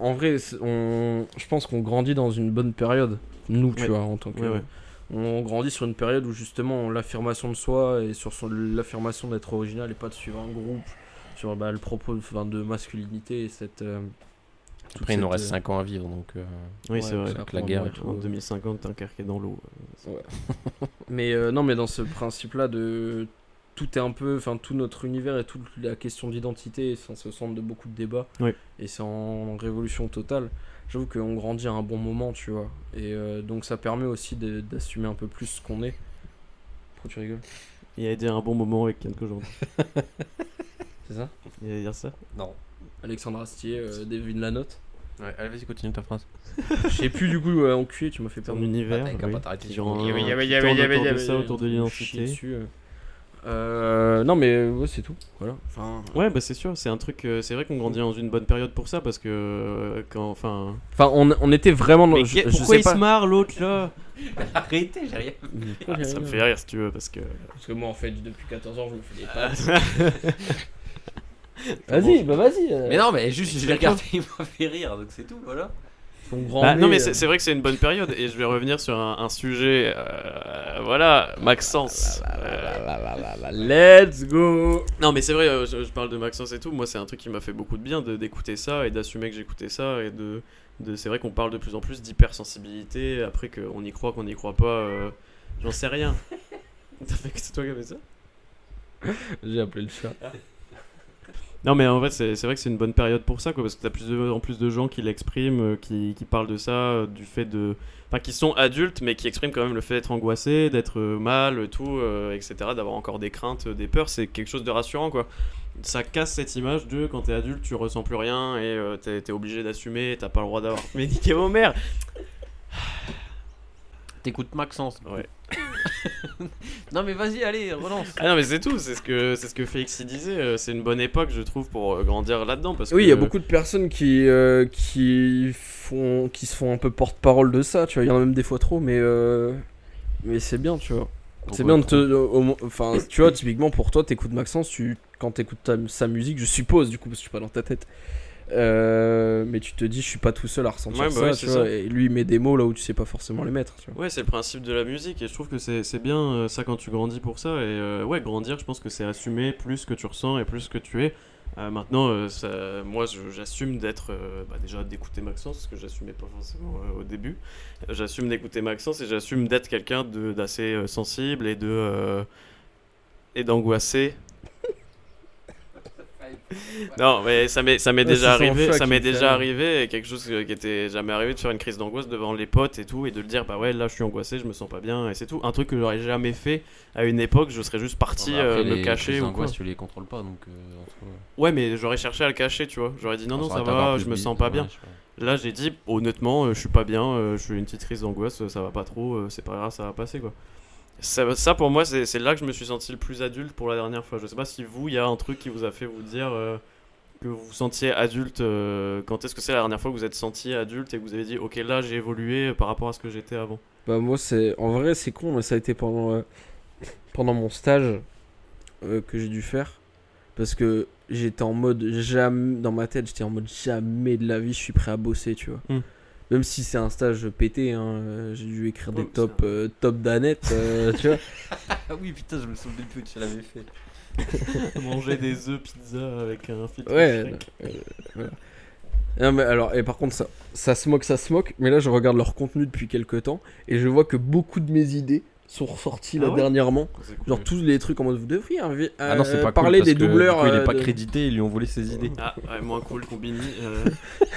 en vrai, on, je pense qu'on grandit dans une bonne période. Nous, tu Ouais. vois, en tant que. Ouais, ouais. On grandit sur une période où justement l'affirmation de soi et sur son- l'affirmation d'être original et pas de suivre un groupe, sur bah, le propos enfin, de masculinité et cette. euh, Après, il nous reste euh, 5 ans à vivre, donc. euh, Oui, ouais, c'est vrai. après, la guerre En euh, 2050, Dunkerque est dans l'eau. Mais euh, non, mais dans ce principe-là de tout est un peu, enfin tout notre univers et toute la question d'identité, c'est au centre de beaucoup de débats. Oui. Et c'est en révolution totale. J'avoue qu'on grandit à un bon moment, tu vois. Et euh, donc ça permet aussi d'assumer un peu plus ce qu'on est. Pourquoi tu rigoles? Il a dit un bon moment avec Yann Kojandi. C'est ça Il allait dire ça Non. Alexandre Astier, euh, Devine la note. Ouais, allez, vas-y, continue ta phrase. Je sais plus du coup, ouais, enculé, tu m'as fait Ton perdre. univers. Attends, oui, pas t'arrêter qui sur- rend- Il y avait- il y avait- qui il y avait- tourne il y avait- autour il y de avait- ça, autour de l'identité. dessus, euh. Euh, non mais ouais, c'est tout. Voilà. Enfin, Ouais, bah c'est sûr, c'est un truc. euh, c'est vrai qu'on grandit dans une bonne période pour ça parce que euh, quand. Enfin. enfin on, on était vraiment dans. Mais je- pourquoi sais il pas- se marre l'autre là? Arrêtez, j'ai rien. Ah, Ça me fait rire si tu veux parce que. Parce que moi, en fait, depuis 14 ans, je me fais des Ah, Vas-y, bah vas-y. euh, Mais non, mais juste, je l'ai regardé, il m'a fait rire, donc c'est tout, voilà. grand Bah, non, nez, mais euh, c'est c'est vrai que c'est une bonne période et je vais revenir sur un, un sujet. euh, voilà, Maxence. Euh, Let's go. Non, mais c'est vrai, euh, je, je parle de Maxence et tout. Moi, c'est un truc qui m'a fait beaucoup de bien de- d'écouter ça et d'assumer que j'écoutais ça. Et de, de, c'est vrai qu'on parle de plus en plus d'hypersensibilité. Après, qu'on y croit, qu'on n'y croit pas, euh, j'en sais rien. T'as fait que c'est toi qui as fait ça? J'ai appelé le chat. Non, mais en fait, c'est vrai que c'est une bonne période pour ça, quoi, parce que t'as plus de, en plus de gens qui l'expriment, euh, qui, qui parlent de ça, euh, du fait de. Enfin, qui sont adultes, mais qui expriment quand même le fait d'être angoissé, d'être euh, mal, tout, euh, etc., d'avoir encore des craintes, des peurs, c'est quelque chose de rassurant, quoi. Ça casse cette image de quand t'es adulte, tu ressens plus rien et euh, t'es t'es obligé d'assumer, t'as pas le droit d'avoir. Mais niquez vos mères T'écoutes Maxence. Ouais. non, mais vas-y, allez, relance. Ah non, mais c'est tout, c'est ce que, c'est ce que Félix y disait, euh, c'est une bonne époque, je trouve, pour euh, grandir là-dedans. Parce Oui, que, il y a beaucoup de personnes qui, euh, qui, font, qui se font un peu porte-parole de ça, tu vois. Il y en a même des fois trop, mais, euh, mais c'est bien, tu vois. C'est bien de te. Enfin, tu vois, typiquement pour toi, t'écoutes Maxence, tu, quand t'écoutes sa musique, je suppose, du coup, parce que je suis pas dans ta tête. Euh, mais tu te dis, je suis pas tout seul à ressentir Ouais, bah ça, ouais, tu c'est vois. ça. Et lui, il met des mots là où tu sais pas forcément les mettre, tu vois. Ouais, c'est le principe de la musique et je trouve que c'est bien euh, ça quand tu grandis pour ça. Et euh, ouais, grandir, je pense que c'est assumer plus ce que tu ressens et plus ce que tu es. Euh, maintenant, ça- moi j'assume d'être. bah, déjà d'écouter Maxence, parce que j'assumais pas forcément au début. J'assume d'écouter Maxence et j'assume d'être quelqu'un d'assez sensible et de. et d'angoissé. Non, mais ça m'est ça m'est Ouais, déjà arrivé, ça m'est me fait déjà arrivé quelque chose qui était jamais arrivé de faire une crise d'angoisse devant les potes et tout et de le dire bah ouais là je suis angoissé, je me sens pas bien et c'est tout. Un truc que j'aurais jamais fait à une époque, je serais juste parti bah, après, euh, me les cacher crises ou quoi. tu les contrôles pas donc. euh, Ouais, mais j'aurais cherché à le cacher, tu vois. J'aurais dit non non ça va, je me sens pas ouais, bien. Là j'ai dit honnêtement euh, je suis pas bien, euh, je suis une petite crise d'angoisse, ça va pas trop, euh, c'est pas grave, ça va passer quoi. Ça, ça, pour moi c'est là que je me suis senti le plus adulte pour la dernière fois. Je sais pas si vous il y a un truc qui vous a fait vous dire euh, que vous vous sentiez adulte. euh, quand est-ce que c'est la dernière fois que vous êtes senti adulte et que vous avez dit ok là j'ai évolué par rapport à ce que j'étais avant? Bah moi c'est en vrai c'est con mais ça a été pendant euh, pendant mon stage euh, que j'ai dû faire parce que j'étais en mode jamais dans ma tête j'étais en mode jamais de la vie je suis prêt à bosser tu vois. Hmm. Même si c'est un stage pété hein, euh, j'ai dû écrire des Ouais, top c'est un- euh, top d'Annette euh, tu vois. Ah oui, putain, je me souviens plus que tu l'avais fait. Manger des œufs pizza avec un filtre Ouais. Euh, voilà. Non, mais alors, et par contre, ça, ça se moque, ça se moque. Mais là, je regarde leur contenu depuis quelques temps et je vois que beaucoup de mes idées sont ressorties là Ah ouais dernièrement. Cool. Genre tous les trucs en mode vous devriez invi- Ah non, c'est euh, pas parler cool, des que, doubleurs. du coup, il est euh, pas de- crédité, ils lui ont volé ses idées. Ah ouais, moins cool Combini, euh,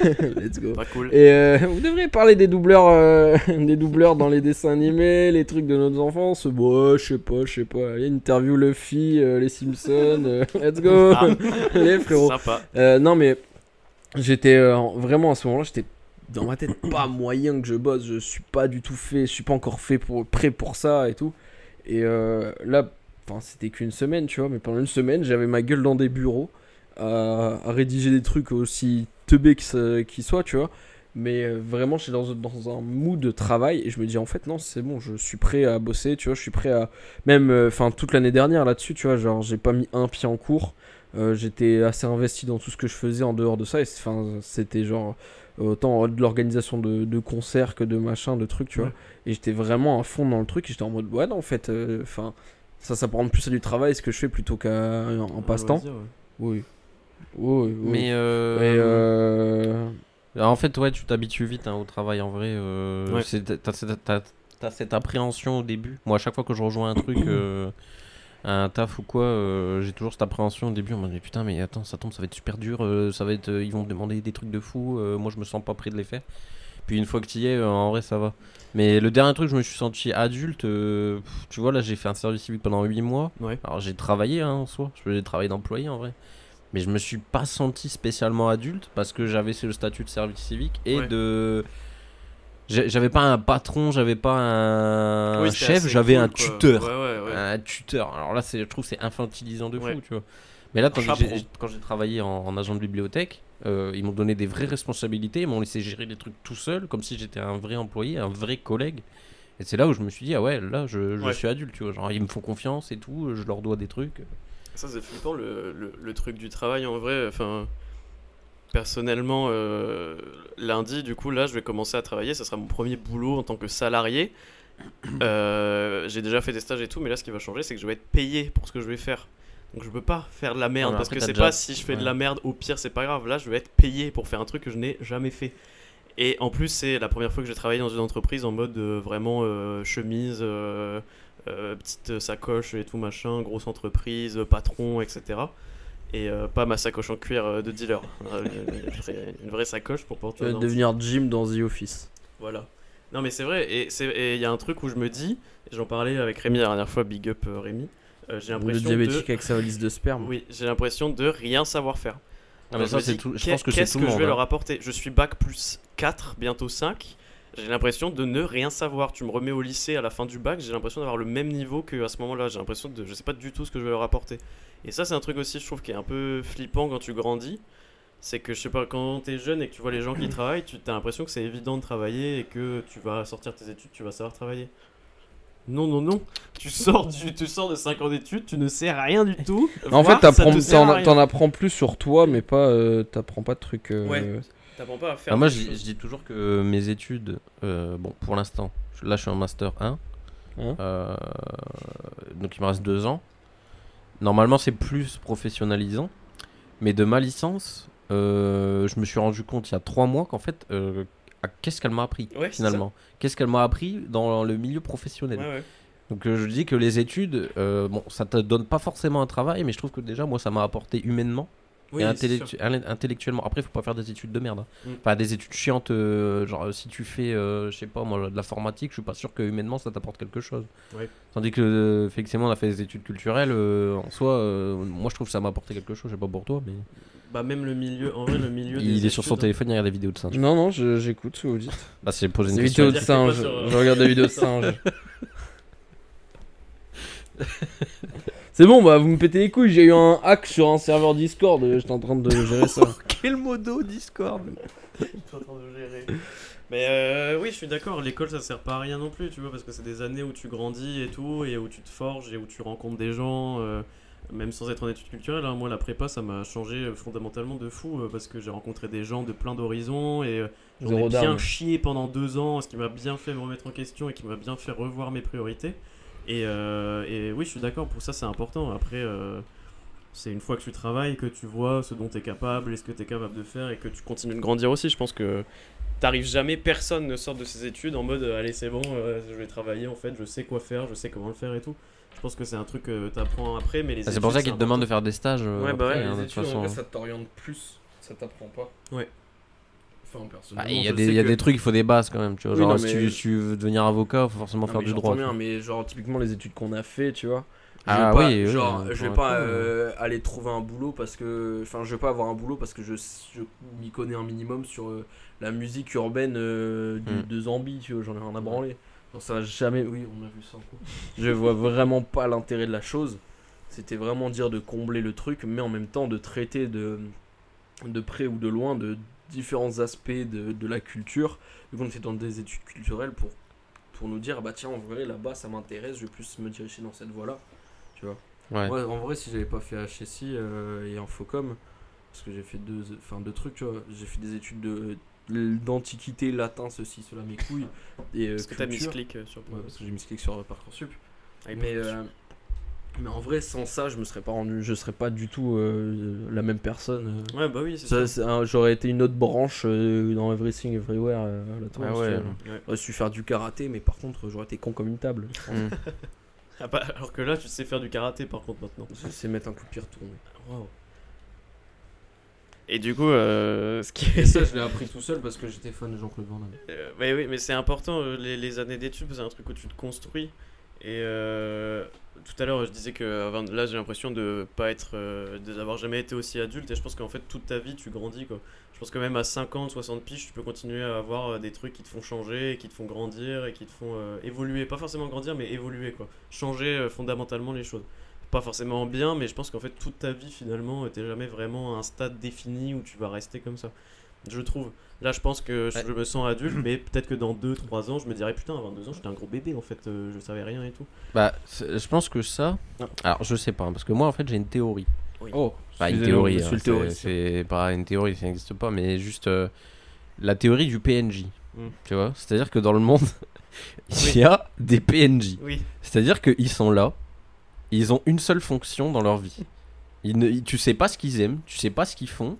Let's go. pas cool. Et euh, vous devriez parler des doubleurs, euh, des doubleurs dans les dessins animés, les trucs de notre enfance. Bon, je sais pas, je sais pas. Interview Luffy, euh, les Simpsons. euh, let's go, Ah. les frérots. Sympa. Euh, non, mais j'étais euh, en- vraiment à ce moment-là, j'étais dans ma tête pas moyen que je bosse. Je suis pas du tout fait, je suis pas encore fait pour prêt pour ça et tout. Et euh, là, enfin, c'était qu'une semaine, tu vois, mais pendant une semaine, j'avais ma gueule dans des bureaux à, rédiger des trucs aussi teubés qu'ils soient, tu vois. Mais euh, vraiment, j'étais dans, dans un mood de travail et je me dis en fait, non, c'est bon, je suis prêt à bosser, tu vois, je suis prêt à. Même, euh, enfin, toute l'année dernière là-dessus, tu vois, genre, j'ai pas mis un pied en cours. J'étais assez investi dans tout ce que je faisais en dehors de ça et c'était genre autant de l'organisation de, de concerts que de machin, de trucs, tu vois. Et j'étais vraiment à fond dans le truc et j'étais en mode, ouais, non, en fait, euh, enfin, ça, ça prend plus à du travail ce que je fais plutôt qu'à un en passe-temps. Oui. Oui, oui. Mais euh, Et, euh, Alors, en fait, ouais, tu t'habitues vite hein, au travail en vrai. euh, Ouais. T'as cette- t'as- t'as cette appréhension au début. Moi, à chaque fois que je rejoins un truc, euh, un taf ou quoi, euh, j'ai toujours cette appréhension au début. On me dit putain, mais attends, ça tombe, ça va être super dur. euh, ça va être, euh, ils vont me demander des trucs de fou. moi, je me sens pas prêt de les faire. Puis une fois que tu y es, en vrai, ça va. Mais le dernier truc, je me suis senti adulte. pff, tu vois, là, j'ai fait un service civique pendant 8 mois. Ouais. Alors, j'ai travaillé hein, en soi. J'ai travaillé d'employé en vrai. Mais je me suis pas senti spécialement adulte parce que j'avais ce statut de service civique et Ouais. de. J'avais pas un patron, j'avais pas un Oui, chef, j'avais cool, un tuteur. Ouais, ouais, ouais. Un tuteur. Alors là, je trouve que c'est infantilisant de fou, tu vois. Mais là, quand j'ai, travaillé en, en agent de bibliothèque, euh, ils m'ont donné des vraies responsabilités, ils m'ont laissé gérer des trucs tout seul, comme si j'étais un vrai employé, un vrai collègue. Et c'est là où je me suis dit, ah ouais, là, je, je suis adulte, tu vois. Genre, ils me font confiance et tout, je leur dois des trucs. Ça c'est flippant le, le, le truc du travail en vrai. Enfin, personnellement, euh, lundi du coup là je vais commencer à travailler. Ça sera mon premier boulot en tant que salarié. Euh, J'ai déjà fait des stages et tout, mais là ce qui va changer c'est que je vais être payé pour ce que je vais faire. Donc je peux pas faire de la merde Ouais, parce que c'est déjà- pas si je fais de la merde au pire c'est pas grave. Là je vais être payé pour faire un truc que je n'ai jamais fait. Et en plus c'est la première fois que j'ai travaillé dans une entreprise en mode euh, vraiment chemise. petite sacoche et tout machin, grosse entreprise, patron, etc. Et euh, pas ma sacoche en cuir euh, de dealer. Euh, une, vraie, une vraie sacoche pour porter. devenir Jim dans The Office. Voilà. Non mais c'est vrai, et c'est- et il y a un truc où je me dis, j'en parlais avec Rémi la dernière fois, big up Rémi, euh, j'ai Le l'impression diabétique de... avec sa valise de sperme. Oui, j'ai l'impression de rien savoir faire. Ah, mais ça, dis, tout- je pense que c'est Qu'est-ce que le je vais leur hein. apporter? Je suis bac plus 4, bientôt 5. J'ai l'impression de ne rien savoir. Tu me remets au lycée à la fin du bac, j'ai l'impression d'avoir le même niveau qu'à ce moment-là. J'ai l'impression de. Je sais pas du tout ce que je vais leur apporter. Et ça, c'est un truc aussi, je trouve, qui est un peu flippant quand tu grandis. C'est que, je sais pas, quand t'es jeune et que tu vois les gens qui travaillent, tu as l'impression que c'est évident de travailler et que tu vas sortir tes études, tu vas savoir travailler. Non, non, non. Tu sors, du, tu sors de 5 ans d'études, tu ne sais rien du tout. En fait, t'en apprends plus sur toi, mais pas euh, t'apprends pas de trucs. euh, Ouais. T'apprends pas à faire. Ah, moi, je, dis- choses. je dis toujours que mes études, euh, bon, pour l'instant, là, je suis en master 1. Hein euh, donc, il me reste deux ans. Normalement, c'est plus professionnalisant. Mais de ma licence, euh, je me suis rendu compte il y a trois mois qu'en fait, qu'est-ce qu'elle m'a appris Ouais, finalement Qu'est-ce qu'elle m'a appris dans le milieu professionnel Ouais, ouais. Donc, je dis que les études, bon, ça te donne pas forcément un travail, mais je trouve que déjà, moi, ça m'a apporté humainement. Oui, et c'est intellectu- alle- intellectuellement. Après, faut pas faire des études de merde. hein. Mm. Enfin, des études chiantes. euh, genre, si tu fais, euh, je sais pas moi, de l'informatique, je suis pas sûr que humainement ça t'apporte quelque chose. Ouais. Tandis que, euh, effectivement, on a fait des études culturelles. euh, en soi, euh, moi je trouve que ça m'a apporté quelque chose. Je sais pas pour toi, mais. Bah, même le milieu, en vrai, le milieu. Il des est sur son téléphone, il regarde des vidéos de singes. Non, non, j'écoute ce que vous dites. Bah, c'est poser une Des question. vidéos de singes. sur- Je regarde des vidéos de singes. C'est bon, bah vous me pétez les couilles, j'ai eu un hack sur un serveur Discord, euh, j'étais en train de gérer ça. Quel modo Discord Je suis en train de gérer. Mais euh, oui, je suis d'accord, l'école ça sert pas à rien non plus, tu vois, parce que c'est des années où tu grandis et tout, et où tu te forges et où tu rencontres des gens, euh, même sans être en études culturelles. hein. Moi, la prépa ça m'a changé fondamentalement de fou, euh, parce que j'ai rencontré des gens de plein d'horizons et euh, j'en ai bien chié pendant deux ans, ce qui m'a bien fait me remettre en question et qui m'a bien fait revoir mes priorités. Et, euh, et oui, je suis d'accord, pour ça c'est important. Après. euh, c'est une fois que tu travailles que tu vois ce dont tu es capable et ce que tu es capable de faire et que tu continues de grandir aussi. Je pense que t'arrives jamais, personne ne sort de ses études en mode allez c'est bon, euh, je vais travailler en fait, je sais quoi faire, je sais comment le faire et tout. Je pense que c'est un truc que t'apprends après, mais les Ah, C'est pour ça qu'ils te demandent de faire des stages. Ouais, bah ouais, hein, les de toute études, en vrai, ça t'oriente plus, ça t'apprend pas. Ouais. Personnellement, Il y a, je des, sais il y a que- des trucs, il faut des bases quand même. Tu vois. Oui, Genre, non, si tu, si tu veux devenir avocat, faut forcément Non, faire du droit. bien, mais genre typiquement les études qu'on a fait, tu vois. Je Ah vais pas, oui, oui, genre, oui, je vais pas euh, aller trouver un boulot parce que, enfin, je vais pas avoir un boulot parce que je, je m'y connais un minimum sur euh, la musique urbaine euh, du- Hmm. de Zambie, tu vois, j'en ai rien à branler. Donc ça jamais, oui, on a vu ça. Je vois vraiment pas l'intérêt de la chose. C'était vraiment dire de combler le truc, mais en même temps de traiter de, de près ou de loin de différents aspects de, de la culture. Vu qu'on était dans des études culturelles pour pour nous dire bah tiens en vrai là-bas ça m'intéresse je vais plus me diriger dans cette voie là tu vois. Ouais. Ouais, en vrai si j'avais pas fait HSI euh, et Infocom parce que j'ai fait deux enfin deux trucs tu vois j'ai fait des études de d'antiquité latin ceci cela mes couilles et euh, Parce que mis clic euh, sur Ouais, parce que j'ai mis clic sur Parcoursup. Ah, mais euh, mais en vrai sans ça je me serais pas rendu je serais pas du tout euh, la même personne. Ouais, bah oui, c'est Ça, ça. c'est un- j'aurais été une autre branche euh, dans Everything Everywhere euh, là Ah ouais. J'aurais su faire du karaté, mais par contre, j'aurais été con comme une table. Mm. Ah bah, alors que là, tu sais faire du karaté par contre maintenant. Je sais mettre un coup de pied retourné. Et du coup, euh, ce qui Et ça, je l'ai appris tout seul parce que j'étais fan de Jean-Claude Van Damme. Euh, oui, mais c'est important, les, les années d'études, c'est un truc où tu te construis. Et euh, tout à l'heure, je disais que à 20 là, j'ai l'impression de pas être, euh, d'avoir jamais été aussi adulte. Et je pense qu'en fait, toute ta vie, tu grandis. Quoi. Je pense que même à 50, 60 piges, tu peux continuer à avoir euh, des trucs qui te font changer, qui te font grandir et qui te font euh, évoluer. Pas forcément grandir, mais évoluer. quoi. Changer fondamentalement les choses. Pas forcément bien, mais je pense qu'en fait, toute ta vie, finalement, t'es jamais vraiment à un stade défini où tu vas rester comme ça. Je trouve. Là, je pense que je, Ouais. je me sens adulte, mais peut-être que dans 2-3 ans, je me dirais putain, à 22 ans, j'étais un gros bébé en fait, euh, je savais rien et tout. Bah, je pense que ça. Ah. Alors, je sais pas, hein, parce que moi, en fait, j'ai une théorie. Oh, Enfin, une théorie. hein, c'est- pas une théorie, ça n'existe pas, mais juste euh, la théorie du PNJ. Mm. Tu vois C'est-à-dire que dans le monde, il y a des PNJ. Oui. C'est-à-dire qu'ils sont là, ils ont une seule fonction dans leur vie. Ils ne, ils- tu sais pas ce qu'ils aiment, tu sais pas ce qu'ils font.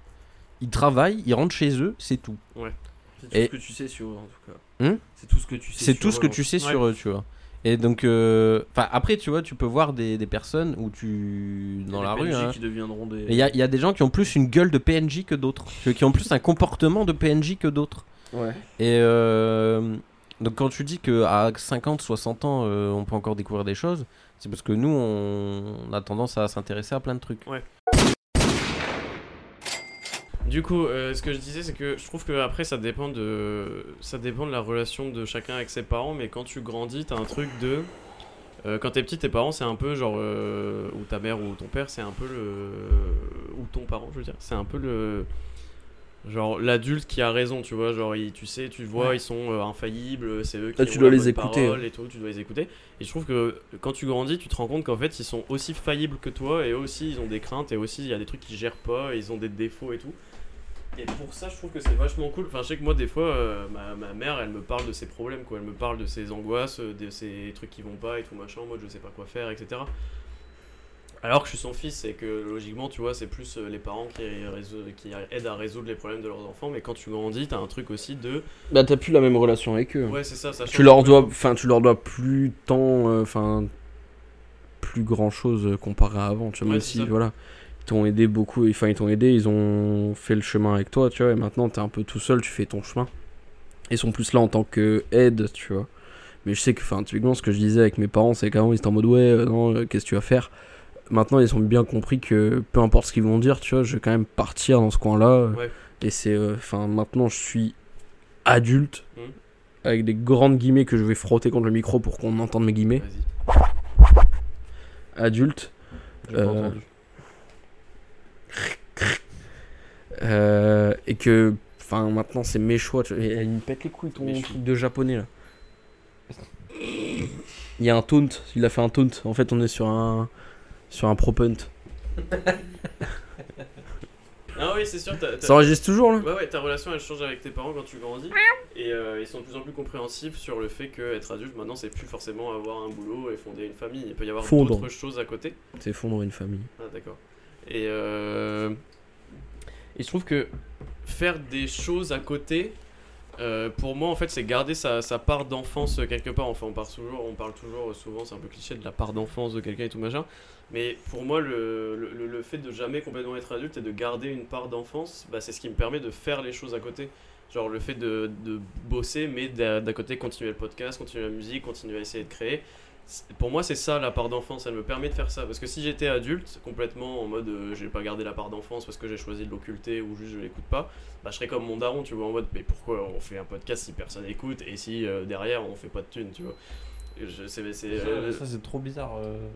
Ils travaillent, ils rentrent chez eux, c'est tout. C'est tout Et- ce que tu sais sur eux, en tout cas. Hum c'est tout ce que tu sais C'est sur tout ce que eux, tu sais Ouais. sur eux, tu vois. Et donc, euh, enfin, après, tu vois, tu peux voir des, des personnes où tu. Dans la rue, PNJ hein. qui deviendront des. Et il y a, il y a des gens qui ont plus une gueule de PNJ que d'autres. Qui ont plus un comportement de PNJ que d'autres. Ouais. Et euh, donc, quand tu dis qu'à 50, 60 ans, euh, on peut encore découvrir des choses, c'est parce que nous, on, on a tendance à s'intéresser à plein de trucs. Du coup, euh, ce que je disais, c'est que je trouve que après ça dépend de ça dépend de la relation de chacun avec ses parents, mais quand tu grandis, t'as un truc de euh, quand t'es petit, tes parents c'est un peu genre euh, ou ta mère ou ton père, c'est un peu le ou ton parent, je veux dire, c'est un peu le genre l'adulte qui a raison, tu vois, genre ils- tu sais, tu vois, Ouais. ils sont infaillibles, c'est eux qui Ah, tu ont dois la les écouter, et tout, tu dois les écouter. Et je trouve que quand tu grandis, tu te rends compte qu'en fait, ils sont aussi faillibles que toi et eux aussi ils ont des craintes et aussi il y a des trucs qu'ils gèrent pas, et ils ont des défauts et tout. Et pour ça, je trouve que c'est vachement cool. Enfin, je sais que moi, des fois, euh, ma, ma mère, elle me parle de ses problèmes, quoi. Elle me parle de ses angoisses, euh, de ses trucs qui vont pas et tout machin, en mode je sais pas quoi faire, etc. Alors que je suis son fils et que logiquement, tu vois, c'est plus euh, les parents qui, qui aident à résoudre les problèmes de leurs enfants. Mais quand tu grandis, t'as un truc aussi de. Bah, t'as plus la même relation avec eux. Ouais, c'est ça, ça tu change leur dois, enfin, tu leur dois plus tant, euh, enfin, plus grand chose comparé à avant. Tu vois, Ouais, même si, ça. voilà, t'ont aidé beaucoup, enfin ils t'ont aidé, ils ont fait le chemin avec toi, tu vois, et maintenant t'es un peu tout seul, tu fais ton chemin. Ils sont plus là en tant que aide, tu vois. Mais je sais que, enfin, typiquement, ce que je disais avec mes parents, c'est qu'avant ils étaient en mode ouais, euh, non, euh, qu'est-ce que tu vas faire? Maintenant, ils ont bien compris que peu importe ce qu'ils vont dire, tu vois, je vais quand même partir dans ce coin-là. Ouais. Et c'est, euh, enfin, maintenant je suis adulte, Mhm. avec des grandes guillemets que je vais frotter contre le micro pour qu'on entende mes guillemets. Adulte. J'ai pas entendu. Euh, et que enfin maintenant c'est mes choix tu il me pète les couilles ton Mes truc de japonais là il y a un taunt il a fait un taunt en fait on est sur un sur un pro punt Ah oui, c'est sûr, ça enregistre toujours là Ouais, ouais, ta relation elle change avec tes parents quand tu grandis. Et euh, ils sont de plus en plus compréhensifs sur le fait qu'être adulte maintenant c'est plus forcément avoir un boulot et fonder une famille. Il peut y avoir d'autres choses à côté. c'est fondre une famille Ah, d'accord. Et, euh, et je trouve que faire des choses à côté, euh, pour moi en fait, c'est garder sa, sa part d'enfance quelque part. Enfin, on parle toujours, on parle toujours souvent, c'est un peu cliché de la part d'enfance de quelqu'un et tout machin. Mais pour moi, le, le, fait de jamais complètement être adulte et de garder une part d'enfance, bah, c'est ce qui me permet de faire les choses à côté. Genre le fait de, de bosser, mais d'à côté continuer le podcast, continuer la musique, continuer à essayer de créer. Pour moi, c'est ça la part d'enfance, elle me permet de faire ça. Parce que si j'étais adulte, complètement en mode euh, j'ai pas gardé la part d'enfance parce que j'ai choisi de l'occulter ou juste je l'écoute pas, bah je serais comme mon daron, tu vois, en mode mais pourquoi on fait un podcast si personne écoute et si euh, derrière on fait pas de thunes, tu vois. Je- c'est- c'est, euh, Ça, c'est trop bizarre. euh,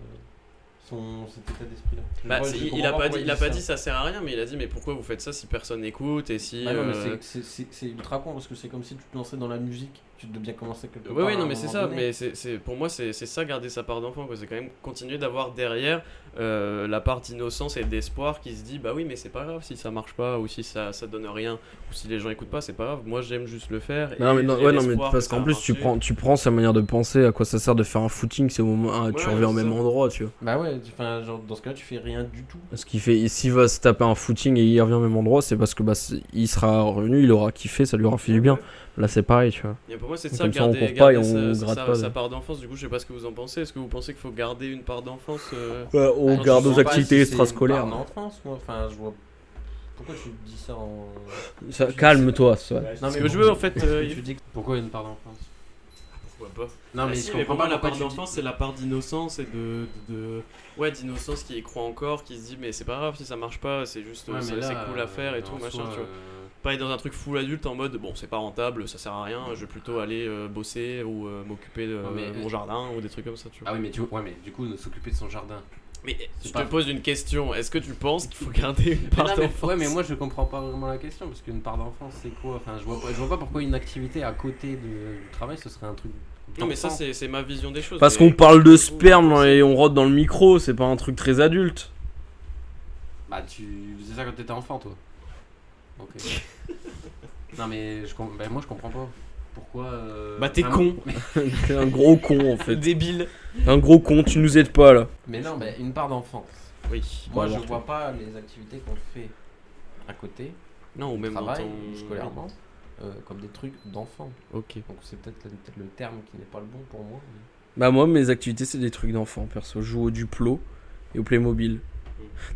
Son, cet état d'esprit là. bah, il, comprends a pas dit, il a pas ça. dit ça sert à rien, mais il a dit mais pourquoi vous faites ça si personne n'écoute et si. Bah non, mais euh, c'est- c'est- c'est c'est ultra con parce que c'est comme si tu te lançais dans la musique. Tu dois bien commencer quelque Oui, part. oui, à non, mais c'est ça. donné. Mais c'est, c'est- pour moi, c'est, c'est ça, garder sa part d'enfant. C'est quand même continuer d'avoir derrière euh, la part d'innocence et d'espoir qui se dit bah oui, mais c'est pas grave si ça marche pas ou si ça, ça donne rien ou si les gens écoutent pas, c'est pas grave. Moi, j'aime juste le faire. et non mais, non, j'ai ouais, non, mais parce qu'en plus tu prends tu prends sa manière de penser à quoi ça sert de faire un footing c'est au moment ah, tu Ouais, reviens au même ça. endroit tu vois Bah ouais, tu- enfin, genre, dans ce cas-là, tu fais rien du tout. ce qui fait s'il va se taper un footing et il revient au même endroit c'est parce que bah il sera revenu il aura kiffé ça lui aura fait du bien là c'est pareil tu vois Et pour moi, c'est ça, comme ça, on garder, court pas et garder on sa, gratte sa- pas, sa ouais. part d'enfance. Du coup, je sais pas ce que vous en pensez. Est-ce que vous pensez qu'il faut garder une part d'enfance euh, on garde pas activités si extrascolaires part d'enfance, moi. Enfin, je vois. Pourquoi tu dis ça en. Ça- calme-toi ça. Non, mais que je veux en fait. euh, Tu dis que- Pourquoi une part d'enfance? Pourquoi pas Non, Ah mais si, je mais comprends pour moi, pas la part d'enfance, c'est la part d'innocence et de, de, de- Ouais, d'innocence qui y croit encore, qui se dit, mais c'est pas grave si ça marche pas, c'est juste. Ouais, c'est cool à faire et euh, tout, machin, tu vois. Euh, Pas être dans un truc full adulte en mode, bon, c'est pas rentable, ça sert à rien, je vais plutôt aller euh, bosser ou euh, m'occuper de Ouais, mais- mon jardin ou des trucs comme ça, tu vois. Ah oui, mais du, ouais, mais du coup, s'occuper de son jardin. Mais je pas- te pose une question, est-ce que tu penses qu'il faut garder une Mais part non, mais- d'enfance? ouais, mais moi je comprends pas vraiment la question parce qu'une part d'enfance c'est quoi? Enfin, je vois pas, je vois pas pourquoi une activité à côté de- du travail ce serait un truc. Non, mais ça, d'enfant. c'est c'est ma vision des choses. Parce mais- qu'on parle de sperme et on rote dans le micro, c'est pas un truc très adulte. Bah, tu faisais ça quand t'étais enfant, toi. Ok. non, mais je com- bah, moi je comprends pas. Pourquoi. euh, Bah, t'es vraiment- con, T'es un gros con en fait. débile. Un gros con, tu nous aides pas là. Mais non, mais une part d'enfance. Oui. Moi je vois pas les activités qu'on fait à côté, Non, ou même dans travail, ton. scolairement, euh, comme des trucs d'enfants. Ok. Donc c'est peut-être le, terme qui n'est pas le bon pour moi. mais- Bah moi mes activités c'est des trucs d'enfants perso. Je joue au Duplo et au Playmobil.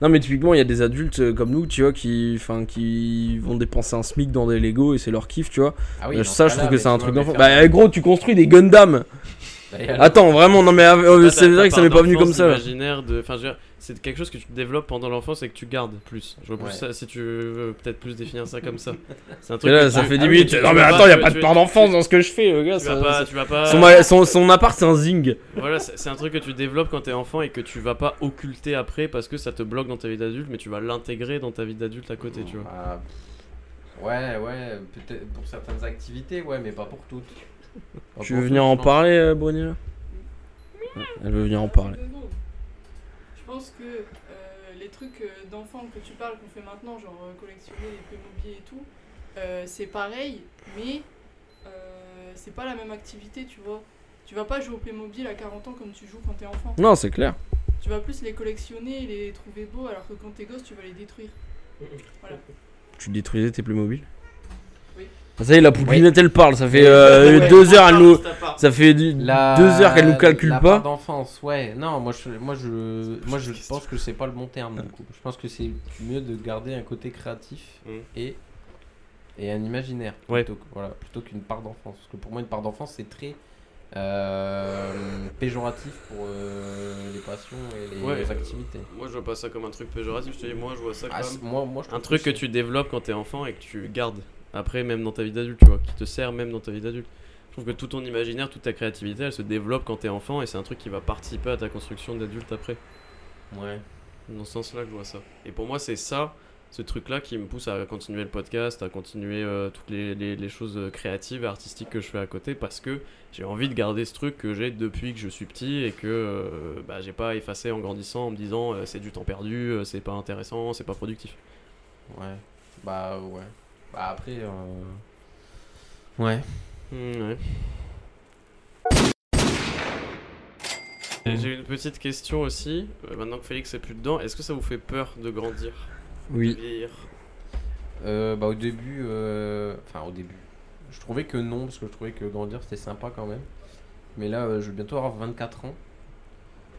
Non mais typiquement il y a des adultes euh, comme nous tu vois qui, enfin, qui vont dépenser un smic dans des Lego et c'est leur kiff tu vois. Ah Euh, dans ça je trouve que c'est un truc d'enfant. Bah gros tu construis des Gundam. Bah, Attends vraiment non mais euh, c'est vrai que ça m'est pas venu comme ça. là. l'imaginaire de, enfin, je veux dire, c'est quelque chose que tu développes pendant l'enfance et que tu gardes plus. Je vois plus Ouais. ça, si tu veux peut-être plus définir ça comme ça. C'est un Et truc. là que ça tu- fait ah 10 oui, minutes. Non mais attends y a pas de part d'enfance dans ce que je fais le gars. Tu vas pas, tu vas pas. Son, son, son appart c'est un zing. Voilà, c'est un truc que tu développes quand t'es enfant et que tu vas pas occulter après parce que ça te bloque dans ta vie d'adulte, mais tu vas l'intégrer dans ta vie d'adulte à côté, tu vois. Bah, pff, ouais, ouais, peut-être pour certaines activités, ouais, mais pas pour toutes. Pas Tu pour veux venir en parler euh, Ouais, Elle veut venir en parler. Je pense que euh, les trucs euh, d'enfants que tu parles, qu'on fait maintenant, genre euh, collectionner les Playmobil et tout, euh, c'est pareil, mais euh, c'est pas la même activité, tu vois. Tu vas pas jouer au Playmobil à 40 ans comme tu joues quand t'es enfant. Non c'est clair. Tu vas plus les collectionner et les trouver beaux, alors que quand t'es gosse, tu vas les détruire. Voilà. Tu détruisais tes Playmobil? Ça y est, la poupinette elle parle, ça fait euh, Ouais. deux heures, elle nous... ça fait La- deux heures qu'elle nous calcule la pas. part d'enfance, ouais. Non, moi je, moi je, moi je pense que c'est pas le bon terme. du coup. Je pense que c'est mieux de garder un côté créatif Mm. et et un imaginaire Ouais. plutôt, que- voilà, plutôt qu'une part d'enfance. Parce que pour moi une part d'enfance c'est très euh, péjoratif pour euh, les passions et les Ouais. activités. Moi, je vois pas ça comme un truc péjoratif. Je te dis, moi, je vois ça Ah, comme moi, moi, un truc que tu développes quand t'es enfant et que tu gardes après, même dans ta vie d'adulte, tu vois, qui te sert même dans ta vie d'adulte. Je trouve que tout ton imaginaire, toute ta créativité, elle se développe quand t'es enfant et c'est un truc qui va participer à ta construction d'adulte après. Ouais. Dans ce sens-là, je vois ça. Et pour moi, c'est ça, ce truc-là, qui me pousse à continuer le podcast, à continuer euh, toutes les, les- les choses euh, créatives et artistiques que je fais à côté, parce que j'ai envie de garder ce truc que j'ai depuis que je suis petit et que euh, bah, j'ai pas effacé en grandissant en me disant euh, c'est du temps perdu, c'est pas intéressant, c'est pas productif. Ouais. Bah ouais. Bah après. euh, Ouais. Hmm, ouais. Et J'ai une petite question aussi, euh, maintenant que Félix est plus dedans, est-ce que ça vous fait peur de grandir Oui. Euh, bah au début, euh, enfin au début, je trouvais que non parce que je trouvais que grandir c'était sympa quand même. Mais là, euh, je vais bientôt avoir 24 ans.